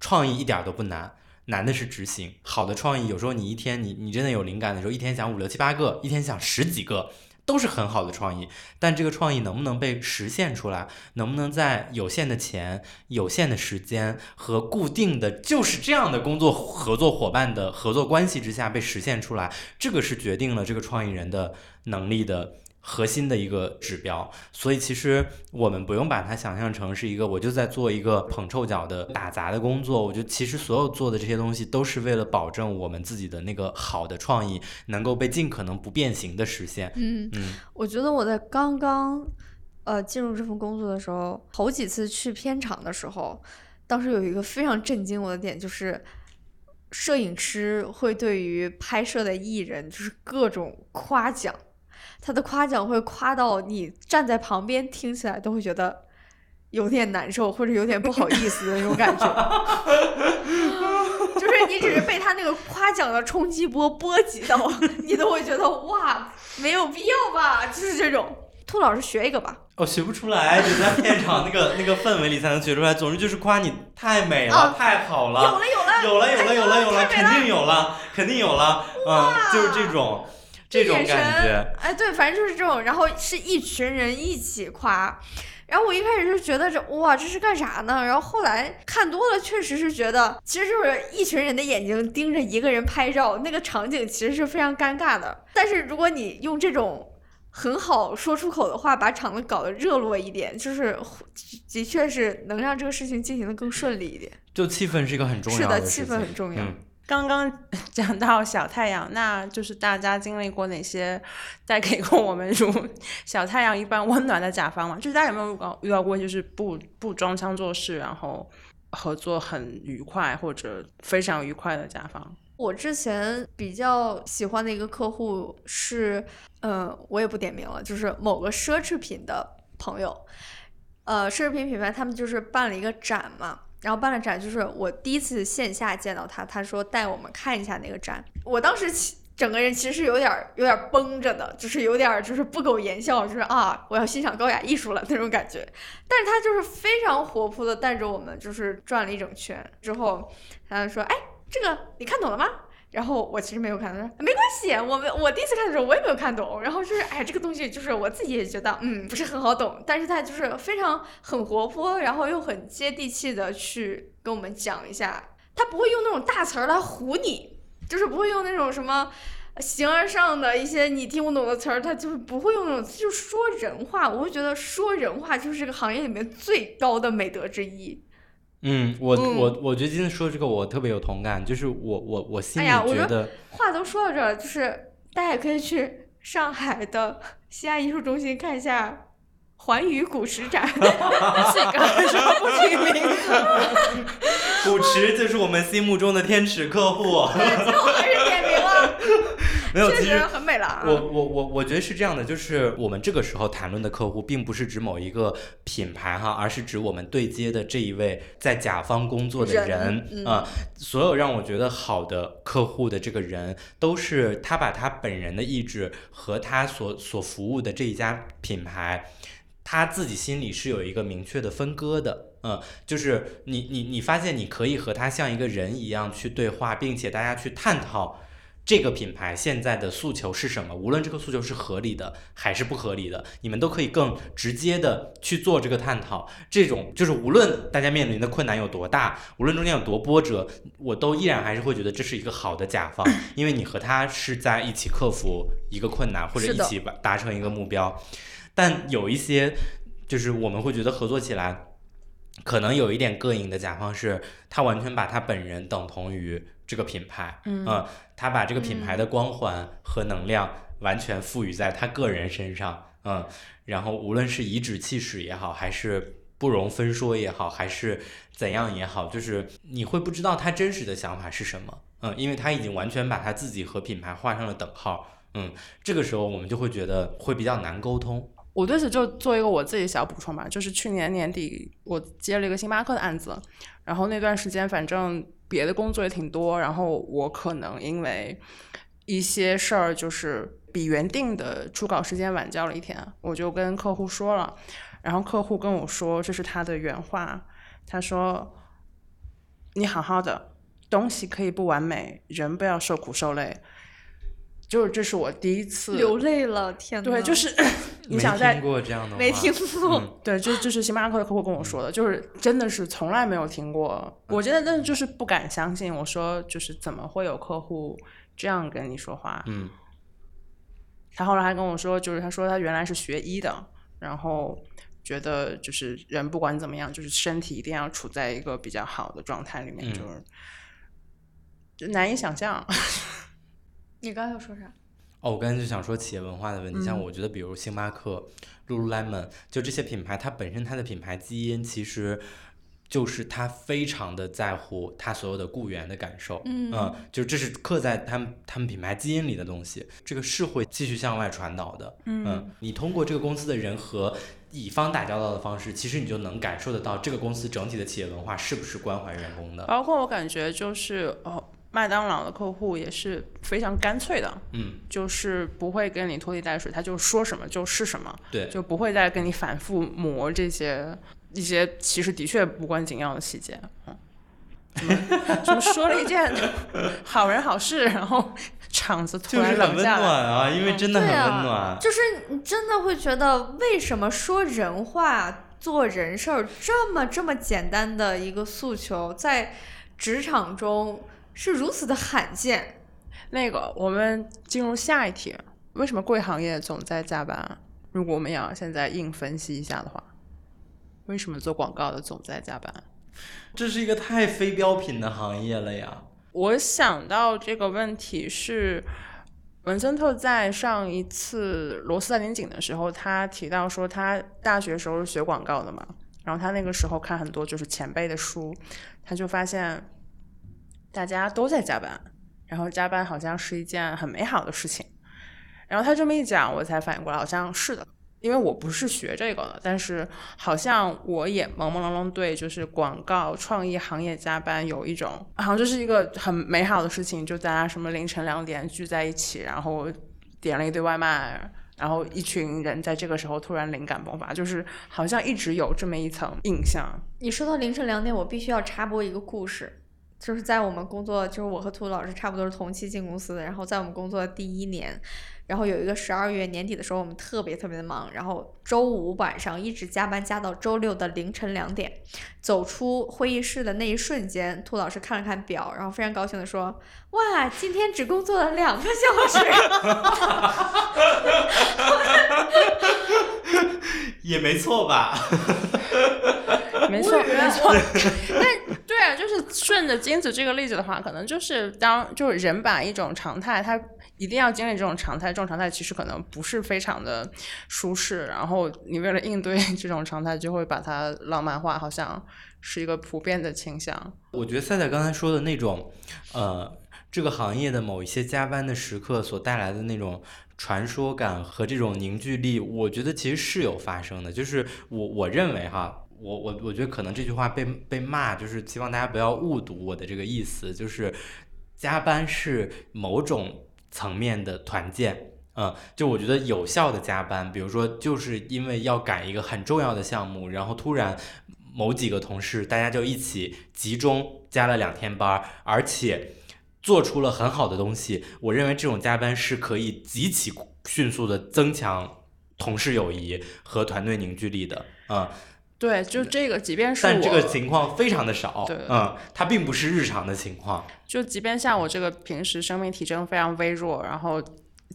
创意一点都不难，难的是执行。好的创意，有时候你一天你你真的有灵感的时候，一天想五六七八个，一天想十几个。都是很好的创意，但这个创意能不能被实现出来，能不能在有限的钱、有限的时间和固定的就是这样的工作合作伙伴的合作关系之下被实现出来，这个是决定了这个创意人的能力的核心的一个指标。所以其实我们不用把它想象成是一个我就在做一个捧臭脚的打杂的工作。我觉得其实所有做的这些东西都是为了保证我们自己的那个好的创意能够被尽可能不变形的实现。嗯，嗯，我觉得我在刚刚呃进入这份工作的时候，头几次去片场的时候，当时有一个非常震惊我的点，就是摄影师会对于拍摄的艺人就是各种夸奖，他的夸奖会夸到你站在旁边听起来都会觉得。有点难受，或者有点不好意思的那种感觉，就是你只是被他那个夸奖的冲击波波及到，你都会觉得哇，没有必要吧？就是这种。兔老师学一个吧，我学不出来，得在片场那个那个氛围里才能学出来。总之就是夸你太美了，啊太好有了，有了，有了，有了，有了，有了，肯定有了，肯定有了。嗯，就是这种这种眼神感觉。哎，对，反正就是这种，然后是一群人一起夸。然后我一开始就觉得这哇这是干啥呢？然后后来看多了，确实是觉得其实就是一群人的眼睛盯着一个人拍照，那个场景其实是非常尴尬的。但是如果你用这种很好说出口的话，把场子搞得热络一点，就是的确是能让这个事情进行的更顺利一点。就气氛是一个很重要是的，气。氛很重要。嗯，刚刚 讲到小太阳，那就是大家经历过哪些带给过我们如小太阳一般温暖的甲方嘛？就是大家有没有遇到遇到过，就是不不装腔作势，然后合作很愉快或者非常愉快的甲方？我之前比较喜欢的一个客户是，嗯，我也不点名了，就是某个奢侈品的朋友，呃，奢侈品品牌他们就是办了一个展嘛，然后办了展，就是我第一次线下见到他，他说带我们看一下那个展，我当时其整个人其实是有点儿有点儿绷着的，就是有点儿就是不苟言笑，就是啊，我要欣赏高雅艺术了那种感觉。但是他就是非常活泼的带着我们就是转了一整圈之后，他就说，哎，这个你看懂了吗？然后我其实没有看，他说没关系，我们我第一次看的时候我也没有看懂。然后就是哎，这个东西就是我自己也觉得嗯不是很好懂，但是他就是非常很活泼，然后又很接地气的去跟我们讲一下，他不会用那种大词儿来唬你，就是不会用那种什么。形而上的一些你听不懂的词儿，他就是不会用那种，就说人话。我会觉得说人话就是这个行业里面最高的美德之一。嗯，我嗯我我觉得今天说这个我特别有同感，就是我我我心里哎呀我觉得，话都说到这儿了，就是大家也可以去上海的西安艺术中心看一下环宇古驰展，这个为什么不提名字？古驰就是我们心目中的天使客户。最后还是点名了，没有，其实很美了啊。我我我我觉得是这样的，就是我们这个时候谈论的客户，并不是指某一个品牌哈，而是指我们对接的这一位在甲方工作的人啊、所有让我觉得好的客户的这个人，都是他把他本人的意志和他所所服务的这一家品牌，他自己心里是有一个明确的分割的。嗯，就是你你你发现你可以和他像一个人一样去对话，并且大家去探讨这个品牌现在的诉求是什么，无论这个诉求是合理的还是不合理的，你们都可以更直接的去做这个探讨。这种就是无论大家面临的困难有多大，无论中间有多波折，我都依然还是会觉得这是一个好的甲方，因为你和他是在一起克服一个困难，或者一起达成一个目标。但有一些就是我们会觉得合作起来。可能有一点膈应的甲方是，他完全把他本人等同于这个品牌，嗯。呃他把这个品牌的光环和能量完全赋予在他个人身上，嗯，然后无论是颐指气使也好，还是不容分说也好，还是怎样也好，就是你会不知道他真实的想法是什么，嗯，因为他已经完全把他自己和品牌画上了等号，嗯，这个时候我们就会觉得会比较难沟通，我对此就做一个我自己小补充吧，就是去年年底我接了一个星巴克的案子，然后那段时间反正别的工作也挺多，然后我可能因为一些事儿就是比原定的初稿时间晚交了一天，我就跟客户说了，然后客户跟我说这是他的原话，他说你好好的，东西可以不完美，人不要受苦受累。就是这是我第一次流泪了，天呐！对，就是 你想在听过这样的话，没听过。嗯对，就就是星巴克的客户跟我说的，就是真的是从来没有听过，我真的真的就是不敢相信。我说就是怎么会有客户这样跟你说话？嗯他后来还跟我说，就是他说他原来是学医的，然后觉得就是人不管怎么样，就是身体一定要处在一个比较好的状态里面，嗯就是就难以想象。你刚才要说啥？哦，我刚才就想说企业文化的问题，像嗯。我觉得，比如星巴克、Lululemon，就这些品牌，它本身它的品牌基因其实就是它非常的在乎它所有的雇员的感受，嗯。就这是刻在他们他们品牌基因里的东西，这个是会继续向外传导的，嗯，你通过这个公司的人和乙方打交道的方式，其实你就能感受得到这个公司整体的企业文化是不是关怀员工的，包括我感觉就是哦，麦当劳的客户也是非常干脆的，嗯，就是不会跟你拖泥带水，他就说什么就是什么。对，就不会再跟你反复磨这些一些其实的确无关紧要的细节。嗯，什么说了一件 好人好事，然后场子突然就是很温冷下来。暖啊，因为真的很对啊温暖，就是你真的会觉得，为什么说人话、做人事儿这么这么简单的一个诉求，在职场中是如此的罕见？那个，我们进入下一题，为什么贵行业总在加班？如果我们要现在硬分析一下的话，为什么做广告的总在加班？这是一个太非标品的行业了呀。我想到这个问题是，文森特在上一次罗斯在林景的时候，他提到说他大学时候是学广告的嘛，然后他那个时候看很多就是前辈的书，他就发现大家都在加班，然后加班好像是一件很美好的事情。然后他这么一讲，我才反应过来，好像是的。因为我不是学这个的，但是好像我也朦朦胧胧对就是广告创意行业加班有一种，好像这是一个很美好的事情，就大家什么凌晨两点聚在一起，然后点了一堆外卖，然后一群人在这个时候突然灵感迸发，就是好像一直有这么一层印象。你说到凌晨两点，我必须要插播一个故事，就是在我们工作，就是我和兔老师差不多是同期进公司的，然后在我们工作第一年，然后有一个十二月年底的时候，我们特别特别的忙，然后周五晚上一直加班加到周六的凌晨两点，走出会议室的那一瞬间，兔老师看了看表，然后非常高兴的说：“哇，今天只工作了两个小时。”也没错吧？没错，没错。但对啊，就是顺着金子这个例子的话，可能就是当就是人把一种常态，他一定要经历这种常态，这种常态其实可能不是非常的舒适，然后你为了应对这种常态，就会把它浪漫化，好像是一个普遍的倾向。我觉得赛赛刚才说的那种，呃，这个行业的某一些加班的时刻所带来的那种传说感和这种凝聚力，我觉得其实是有发生的。就是我我认为哈，我我我觉得可能这句话被被骂，就是希望大家不要误读我的这个意思，就是加班是某种层面的团建。嗯，就我觉得有效的加班，比如说就是因为要赶一个很重要的项目，然后突然某几个同事大家就一起集中加了两天班，而且做出了很好的东西。我认为这种加班是可以极其迅速的增强同事友谊和团队凝聚力的。嗯，对，就这个，即便是，但这个情况非常的少。对嗯，它并不是日常的情况。就即便像我这个平时生命体征非常微弱，然后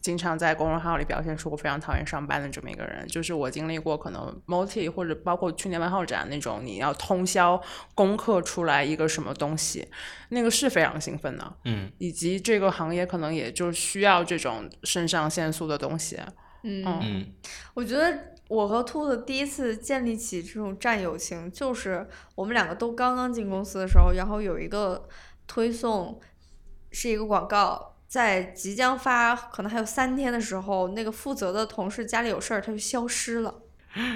经常在公众号里表现出我非常讨厌上班的这么一个人，就是我经历过可能 multi 或者包括去年万号展那种，你要通宵攻克出来一个什么东西，那个是非常兴奋的，嗯以及这个行业可能也就需要这种肾上腺素的东西。嗯嗯嗯我觉得我和兔子第一次建立起这种战友情，就是我们两个都刚刚进公司的时候，然后有一个推送是一个广告。在即将发可能还有三天的时候，那个负责的同事家里有事儿，他就消失了。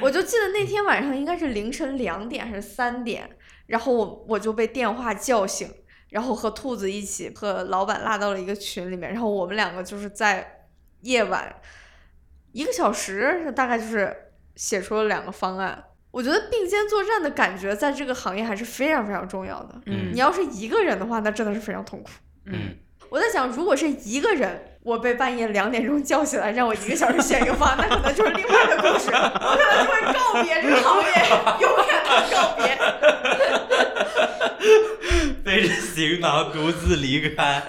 我就记得那天晚上应该是凌晨两点还是三点，然后我我就被电话叫醒，然后和兔子一起和老板拉到了一个群里面，然后我们两个就是在夜晚一个小时，大概就是写出了两个方案。我觉得并肩作战的感觉在这个行业还是非常非常重要的。嗯你要是一个人的话，那真的是非常痛苦。嗯我在想，如果是一个人，我被半夜两点钟叫起来，让我一个小时写一个方案，那可能就是另外的故事，我可能就会告别这个行业，永远的告别。背着行囊独自离开。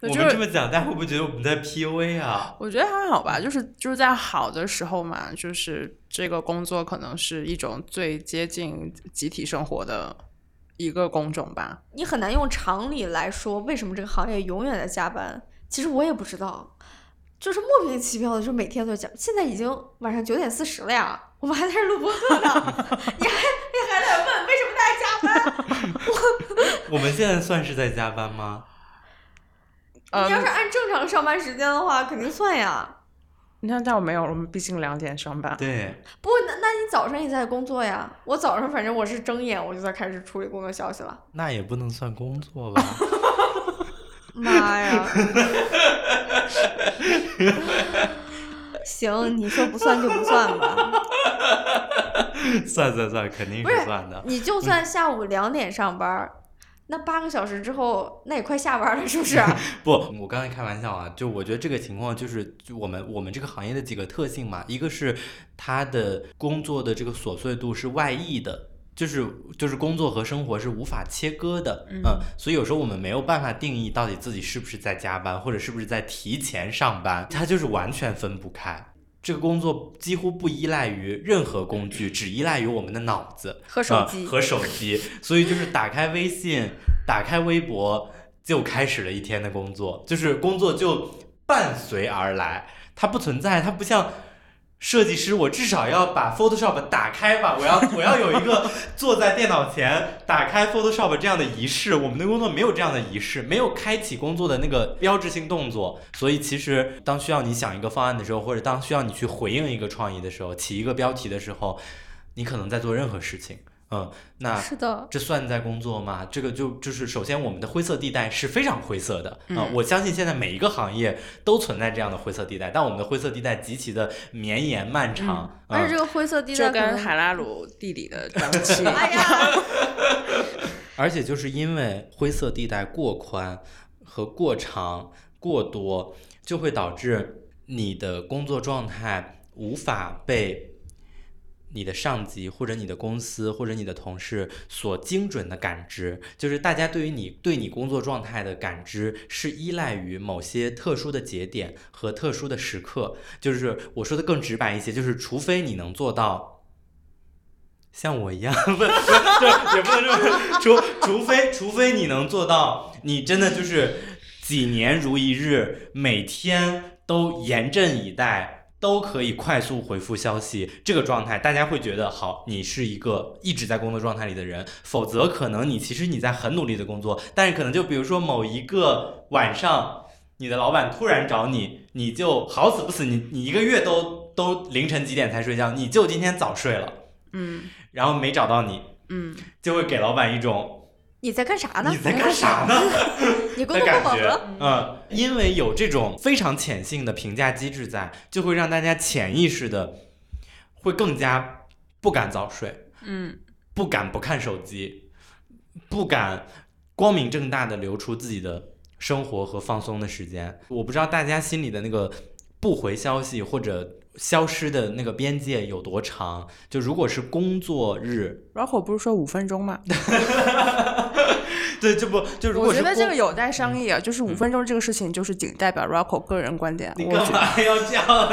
我就是们这么讲，大家会不会觉得我们在 PUA 啊？我觉得还好吧，就是就是在好的时候嘛，就是这个工作可能是一种最接近集体生活的一个工种吧。你很难用常理来说为什么这个行业永远在加班。其实我也不知道，就是莫名其妙的，就每天都在加。现在已经晚上九点四十了呀，我们还在这录播课呢，你还你还在问为什么大家加班？我我们现在算是在加班吗？呃 你要是按正常上班时间的话，肯定算呀。你看，但我没有，我们毕竟两点上班。对，不，那那你早上也在工作呀？我早上反正我是睁眼我就在开始处理工作消息了。那也不能算工作吧？妈呀！行，你说不算就不算吧。算算算，肯定不是是算的。你就算下午两点上班儿，那八个小时之后，那也快下班了，是不是？不，我刚才开玩笑啊，就我觉得这个情况就是，就我们我们这个行业的几个特性嘛，一个是它的工作的这个琐碎度是外溢的。就是就是工作和生活是无法切割的，嗯所以有时候我们没有办法定义到底自己是不是在加班，或者是不是在提前上班，它就是完全分不开。这个工作几乎不依赖于任何工具，只依赖于我们的脑子。和手机。呃、和手机，所以就是打开微信，打开微博，就开始了一天的工作，就是工作就伴随而来，它不存在，它不像。设计师，我至少要把 Photoshop 打开吧，我要 我要有一个坐在电脑前打开 Photoshop 这样的仪式。我们的工作没有这样的仪式，没有开启工作的那个标志性动作。所以其实当需要你想一个方案的时候，或者当需要你去回应一个创意的时候，起一个标题的时候，你可能在做任何事情。嗯，那是的，这算在工作吗？这个就就是首先我们的灰色地带是非常灰色的啊、嗯我相信现在每一个行业都存在这样的灰色地带，但我们的灰色地带极其的绵延漫长。而且嗯这个灰色地带跟海拉鲁地理的氧气，哎呀，而且就是因为灰色地带过宽和过长、过多，就会导致你的工作状态无法被你的上级或者你的公司或者你的同事所精准的感知。就是大家对于你对你工作状态的感知是依赖于某些特殊的节点和特殊的时刻。就是我说的更直白一些，就是除非你能做到。像我一样，不，就也不能这么说除除非除非你能做到，你真的就是几年如一日，每天都严阵以待，都可以快速回复消息，这个状态大家会觉得好，你是一个一直在工作状态里的人。否则可能你其实你在很努力的工作，但是可能就比如说某一个晚上，你的老板突然找你，你就好死不死，你你一个月都都凌晨几点才睡觉，你就今天早睡了。嗯然后没找到你，嗯，就会给老板一种你在干啥呢？你在干啥呢 你工的感作不饱和？觉。嗯，因为有这种非常潜性的评价机制在，就会让大家潜意识的会更加不敢早睡，嗯，不敢不看手机，不敢光明正大的留出自己的生活和放松的时间。我不知道大家心里的那个不回消息或者。消失的那个边界有多长？就如果是工作日，Rocco 不是说五分钟吗？对，这不就如我果是工觉得这个有待商议啊，就是五分钟这个事情，就是仅代表 Rocco 个人观点。你干嘛要这样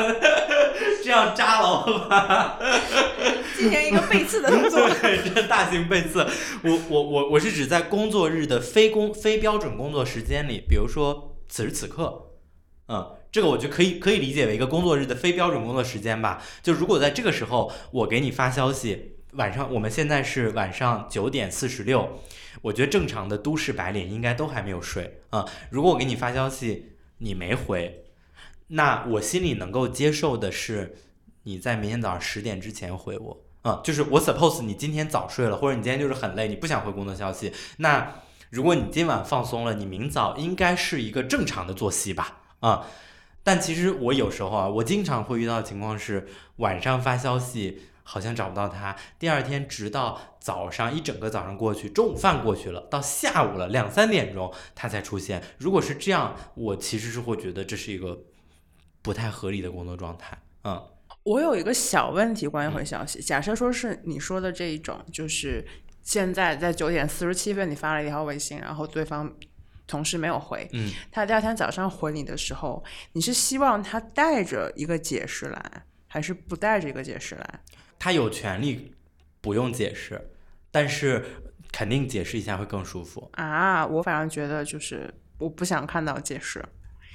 这样扎老板？进行一个背刺的动作。对，这大型背刺。我我我我是指在工作日的非工非标准工作时间里，比如说此时此刻，嗯，这个我就可以可以理解为一个工作日的非标准工作时间吧。就如果在这个时候我给你发消息，晚上我们现在是晚上九点四十六，我觉得正常的都市白领应该都还没有睡啊、如果我给你发消息，你没回，那我心里能够接受的是你在明天早上十点之前回我。啊、就是我 suppose 你今天早睡了，或者你今天就是很累，你不想回工作消息。那如果你今晚放松了，你明早应该是一个正常的作息吧？啊、但其实我有时候啊，我经常会遇到的情况是，晚上发消息好像找不到他，第二天直到早上一整个早上过去，中午饭过去了，到下午了两三点钟他才出现。如果是这样，我其实是会觉得这是一个不太合理的工作状态。嗯我有一个小问题关于回消息，假设说是你说的这一种，就是现在在九点四十七分你发了一条微信，然后对方同事没有回，嗯，他第二天早上回你的时候，你是希望他带着一个解释来，还是不带着一个解释来？他有权利不用解释，但是肯定解释一下会更舒服。啊，我反而觉得就是我不想看到解释，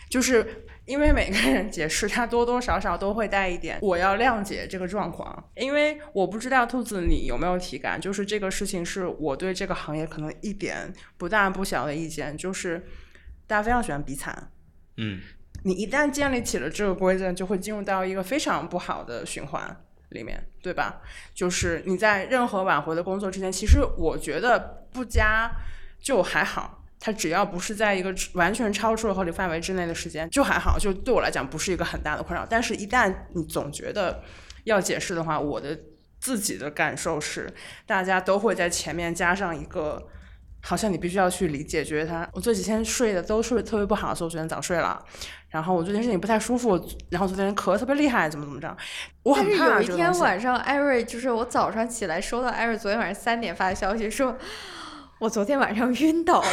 就是因为每个人解释他多多少少都会带一点我要谅解这个状况，因为我不知道兔子你有没有体感，就是这个事情是我对这个行业可能一点不大不小的意见，就是大家非常喜欢比惨。嗯你一旦建立起了这个规则，就会进入到一个非常不好的循环里面，对吧？就是你在任何挽回的工作之前，其实我觉得不加就还好，它只要不是在一个完全超出了合理范围之内的时间，就还好，就对我来讲不是一个很大的困扰。但是，一旦你总觉得要解释的话，我的自己的感受是，大家都会在前面加上一个。好像你必须要去理解，觉得他我这几天睡的都睡得特别不好，所以我昨天早睡了。然后我最近身体不太舒服，然后昨天咳得特别厉害，怎么怎么着？我很怕但是有一天晚上，艾瑞就是我早上起来收到艾瑞昨天晚上三点发的消息，说我昨天晚上晕倒了，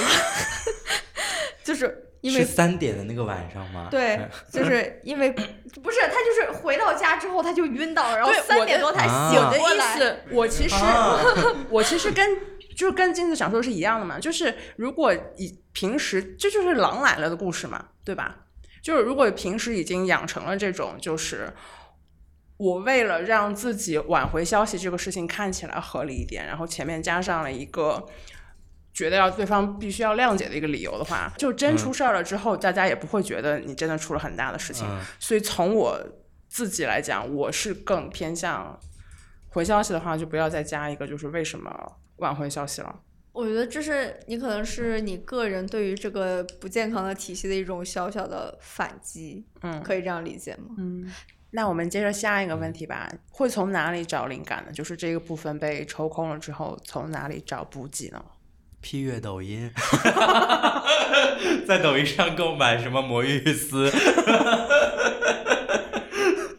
就是因为是三点的那个晚上吗？对，就是因为不是他就是回到家之后他就晕倒了，然后三点多才啊醒我的过来。意思，我其实、啊 我其实跟就是跟金子想说的是一样的嘛，就是如果以平时这就是狼来了的故事嘛，对吧？就是如果平时已经养成了这种，就是我为了让自己挽回消息这个事情看起来合理一点，然后前面加上了一个。觉得要对方必须要谅解的一个理由的话，就真出事儿了之后，大家也不会觉得你真的出了很大的事情。嗯所以从我自己来讲，我是更偏向回消息的话，就不要再加一个就是为什么挽回消息了。我觉得这是你可能是你个人对于这个不健康的体系的一种小小的反击，嗯可以这样理解吗？嗯，那我们接着下一个问题吧，会从哪里找灵感呢？就是这个部分被抽空了之后，从哪里找补给呢？批阅抖音 在抖音上购买什么魔芋丝？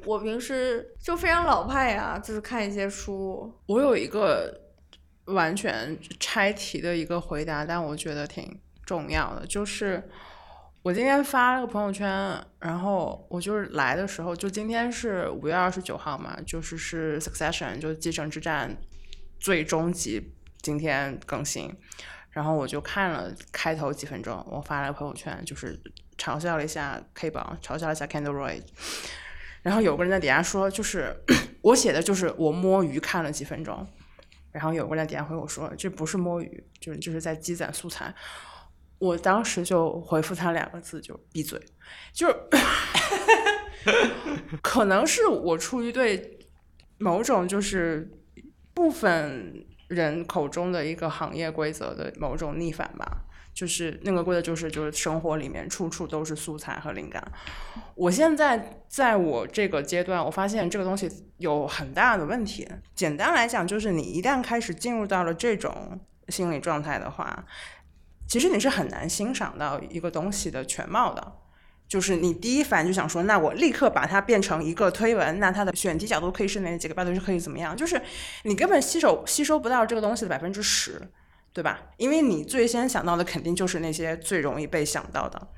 我平时就非常老派呀、就是看一些书。我有一个完全拆题的一个回答，但我觉得挺重要的，就是我今天发了个朋友圈，然后我就是来的时候，就今天是五月二十九号嘛，就是是 Succession，就是继承之战最终集今天更新，然后我就看了开头几分钟，我发了个朋友圈，就是嘲笑了一下 K 榜，嘲笑了一下 Candle Roy，然后有个人在底下说，就是 我写的就是我摸鱼看了几分钟，然后有个人点回我说，这不是摸鱼，就是就是在积攒素材。我当时就回复他两个字，就闭嘴，就是 可能是我出于对某种就是部分人口中的一个行业规则的某种逆反吧。就是那个规则，就是就是生活里面处处都是素材和灵感。我现在在我这个阶段，我发现这个东西有很大的问题。简单来讲，就是你一旦开始进入到了这种心理状态的话，其实你是很难欣赏到一个东西的全貌的。就是你第一反应就想说，那我立刻把它变成一个推文，那它的选题角度可以是哪几个，八度是可以怎么样？就是你根本吸收吸收不到这个东西的百分之十。对吧？因为你最先想到的肯定就是那些最容易被想到的，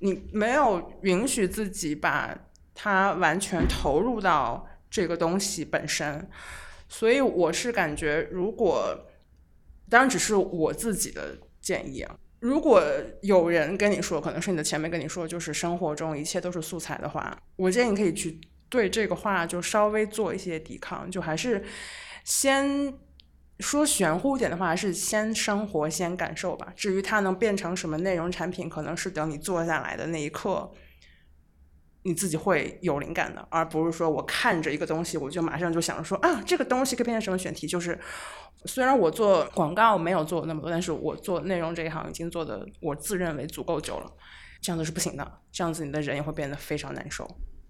你没有允许自己把它完全投入到这个东西本身，所以我是感觉，如果当然只是我自己的建议啊，如果有人跟你说，可能是你的前辈跟你说，就是生活中一切都是素材的话，我建议你可以去对这个话就稍微做一些抵抗，就还是先。说玄乎一点的话，是先生活，先感受吧。至于它能变成什么内容产品，可能是等你坐下来的那一刻，你自己会有灵感的，而不是说我看着一个东西，我就马上就想着说啊，这个东西可以变成什么选题。就是虽然我做广告没有做那么多，但是我做内容这一行已经做的我自认为足够久了。这样子是不行的，这样子你的人也会变得非常难受。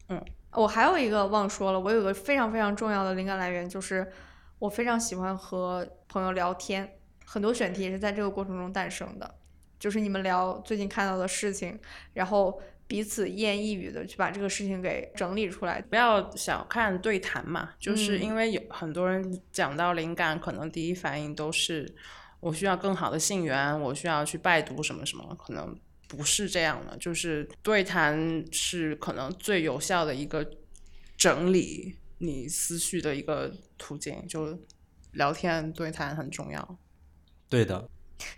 嗯，我还有一个忘说了，我有个非常非常重要的灵感来源就是。我非常喜欢和朋友聊天，很多选题也是在这个过程中诞生的。就是你们聊最近看到的事情，然后彼此一言一语的去把这个事情给整理出来。不要小看对谈嘛，就是因为有很多人讲到灵感，可能第一反应都是我需要更好的信源，我需要去拜读什么什么，可能不是这样的。就是对谈是可能最有效的一个整理。你思绪的一个途径，就聊天对谈很重要。对的。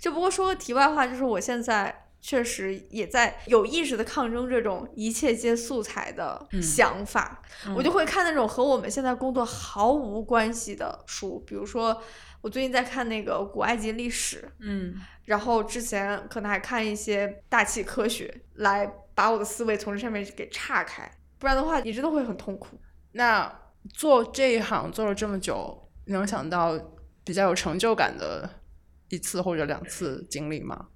就不过说个题外话，就是我现在确实也在有意识的抗争这种一切皆素材的想法。我就会看那种和我们现在工作毫无关系的书，比如说我最近在看那个古埃及历史，嗯，然后之前可能还看一些大气科学，来把我的思维从这上面给岔开。不然的话，你真的会很痛苦。那。做这一行做了这么久，能想到比较有成就感的一次或者两次经历吗？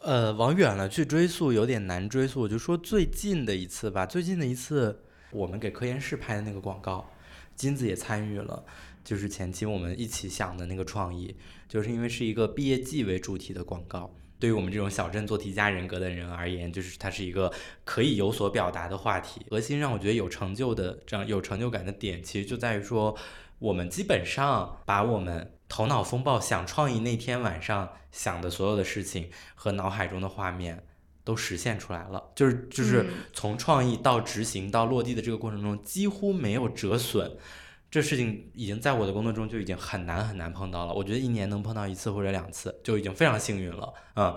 呃，往远了去追溯有点难追溯，我就说最近的一次吧。最近的一次，我们给科研室拍的那个广告，金子也参与了，就是前期我们一起想的那个创意，就是因为是一个毕业季为主题的广告。对于我们这种小镇做题家人格的人而言，就是它是一个可以有所表达的话题。核心让我觉得有成就的这样有成就感的点，其实就在于说，我们基本上把我们头脑风暴想创意那天晚上想的所有的事情和脑海中的画面都实现出来了。就是就是从创意到执行到落地的这个过程中，几乎没有折损。这事情已经在我的工作中就已经很难很难碰到了，我觉得一年能碰到一次或者两次就已经非常幸运了，嗯，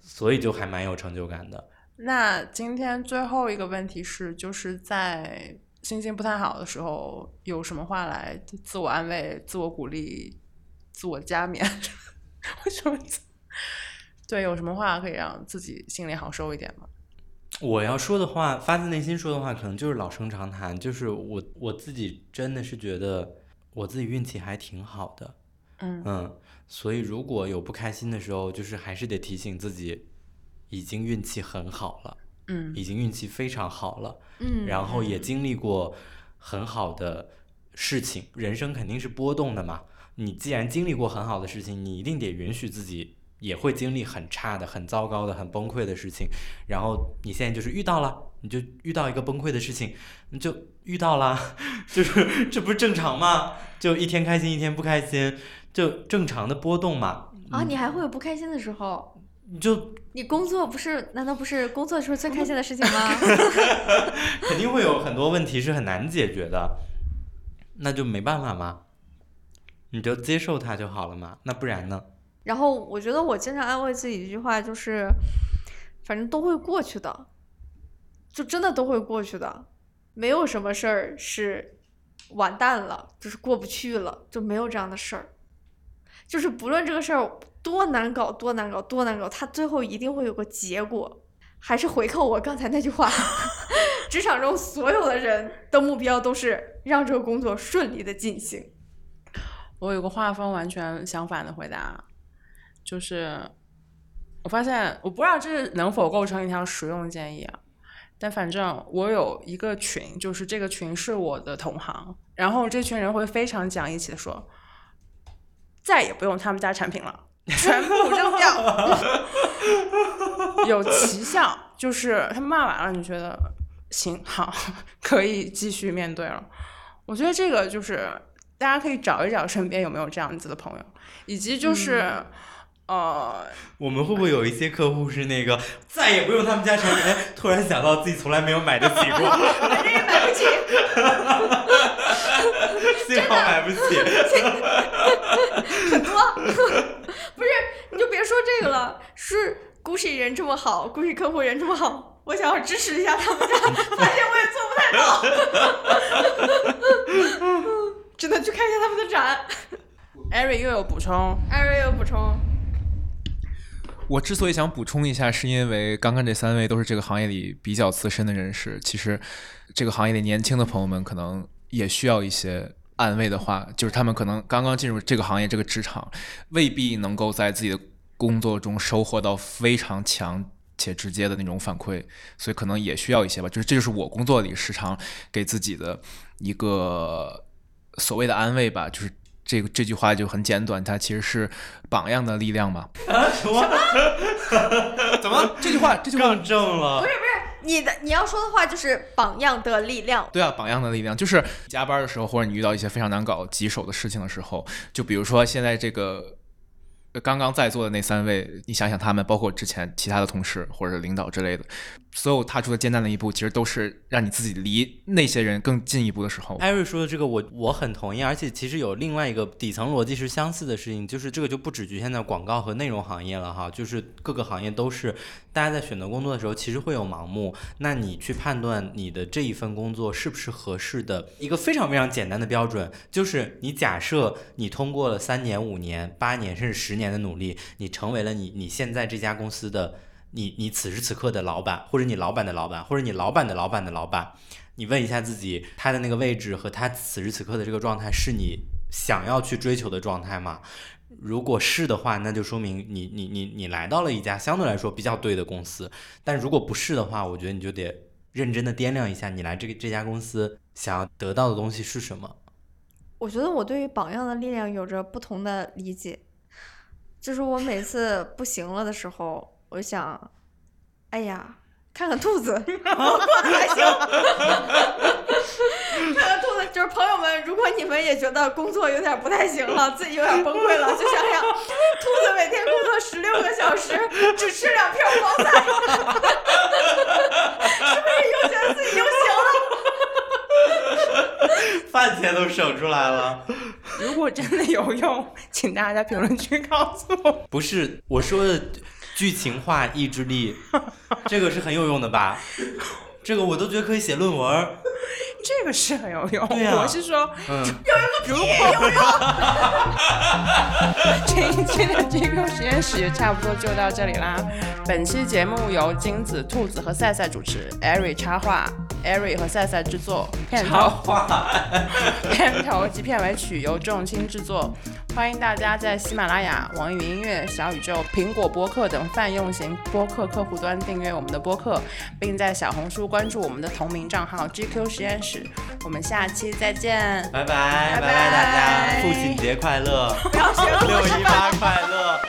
所以就还蛮有成就感的。那今天最后一个问题是，就是在心情不太好的时候，有什么话来自我安慰、自我鼓励、自我加冕？为什么？对，有什么话可以让自己心里好受一点吗？我要说的话，发自内心说的话，可能就是老生常谈，就是我我自己真的是觉得我自己运气还挺好的，嗯。嗯，所以如果有不开心的时候，就是还是得提醒自己，已经运气很好了，嗯，已经运气非常好了，嗯，然后也经历过很好的事情，人生肯定是波动的嘛，你既然经历过很好的事情，你一定得允许自己。也会经历很差的、很糟糕的、很崩溃的事情，然后你现在就是遇到了，你就遇到一个崩溃的事情，你就遇到了，就是这不是正常吗？就一天开心一天不开心，就正常的波动嘛。啊，你还会有不开心的时候？你就你工作不是？难道不是工作就是最开心的事情吗？肯定会有很多问题是很难解决的，那就没办法嘛。你就接受它就好了嘛。那不然呢？然后我觉得我经常安慰自己一句话就是，反正都会过去的，就真的都会过去的，没有什么事儿是完蛋了，就是过不去了，就没有这样的事儿。就是不论这个事儿多难搞，多难搞，多难搞，它最后一定会有个结果。还是回扣我刚才那句话，职场中所有的人的目标都是让这个工作顺利的进行。我有个画风完全相反的回答，就是我发现我不知道这能否构成一条实用建议啊，但反正我有一个群，就是这个群是我的同行，然后这群人会非常讲义气的说，再也不用他们家产品了，全部扔掉，有奇效，就是他骂完了，你觉得行好，可以继续面对了。我觉得这个就是大家可以找一找身边有没有这样子的朋友，以及就是、呃，我们会不会有一些客户是那个再也不用他们家产品？哎，突然想到自己从来没有买得起过，反正也买不起。幸好买不起。很多，不是，你就别说这个了，是 Gucci 人这么好，Gucci 客户人这么好，我想要支持一下他们家，发现我也做不太到，只能去看一下他们的展。艾瑞又有补充，艾瑞有补充，我之所以想补充一下，是因为刚刚这三位都是这个行业里比较资深的人士，其实这个行业里年轻的朋友们可能也需要一些安慰的话，就是他们可能刚刚进入这个行业、这个职场，未必能够在自己的工作中收获到非常强。且直接的那种反馈，所以可能也需要一些吧。就是这就是我工作里时常给自己的一个所谓的安慰吧。就是这个这句话就很简短，它其实是榜样的力量嘛。啊什么？怎么这句话？这句话更正了？不是不是你的你要说的话就是榜样的力量。对啊，榜样的力量就是加班的时候，或者你遇到一些非常难搞、棘手的事情的时候，就比如说现在这个呃刚刚在座的那三位，你想想他们，包括之前其他的同事或者领导之类的，所有踏出的艰难的一步，其实都是让你自己离那些人更进一步的时候。艾瑞说的这个我我很同意，而且其实有另外一个底层逻辑是相似的事情，就是这个就不只局限在广告和内容行业了哈，就是各个行业都是，大家在选择工作的时候其实会有盲目，那你去判断你的这一份工作是不是合适的一个非常非常简单的标准，就是你假设你通过了三年、五年、八年甚至十年的努力，你成为了你你现在这家公司的。你你此时此刻的老板，或者你老板的老板，或者你老板的老板的老板，你问一下自己，他的那个位置和他此时此刻的这个状态是你想要去追求的状态吗？如果是的话，那就说明你你你你来到了一家相对来说比较对的公司。但如果不是的话，我觉得你就得认真的掂量一下，你来这个这家公司想要得到的东西是什么。我觉得我对于榜样的力量有着不同的理解，就是我每次不行了的时候，我就想，哎呀，看看兔子，我过得还行。看看兔子，就是朋友们，如果你们也觉得工作有点不太行了，自己有点崩溃了，就想想，兔子每天工作十六个小时，只吃两片黄菜，是不是又觉得自己又行了？饭钱都省出来了。如果真的有用，请大家在评论区告诉我。不是我说的剧情化意志力，这个是很有用的吧？这个我都觉得可以写论文。这个是很有用。对呀我是说，嗯，如果 这一期的 GQ 实验室也差不多就到这里啦。本期节目由金子、兔子和赛赛主持，Airy 插画，Airy 和赛赛制作，片头 片头及片尾曲由仲卿制作。欢迎大家在喜马拉雅、网易云音乐、小宇宙、苹果播客等泛用型播客客户端订阅我们的播客，并在小红书关注我们的同名账号 GQ 实验室。我们下期再见。拜拜拜拜大家，父亲节快乐，不要学六一八快乐。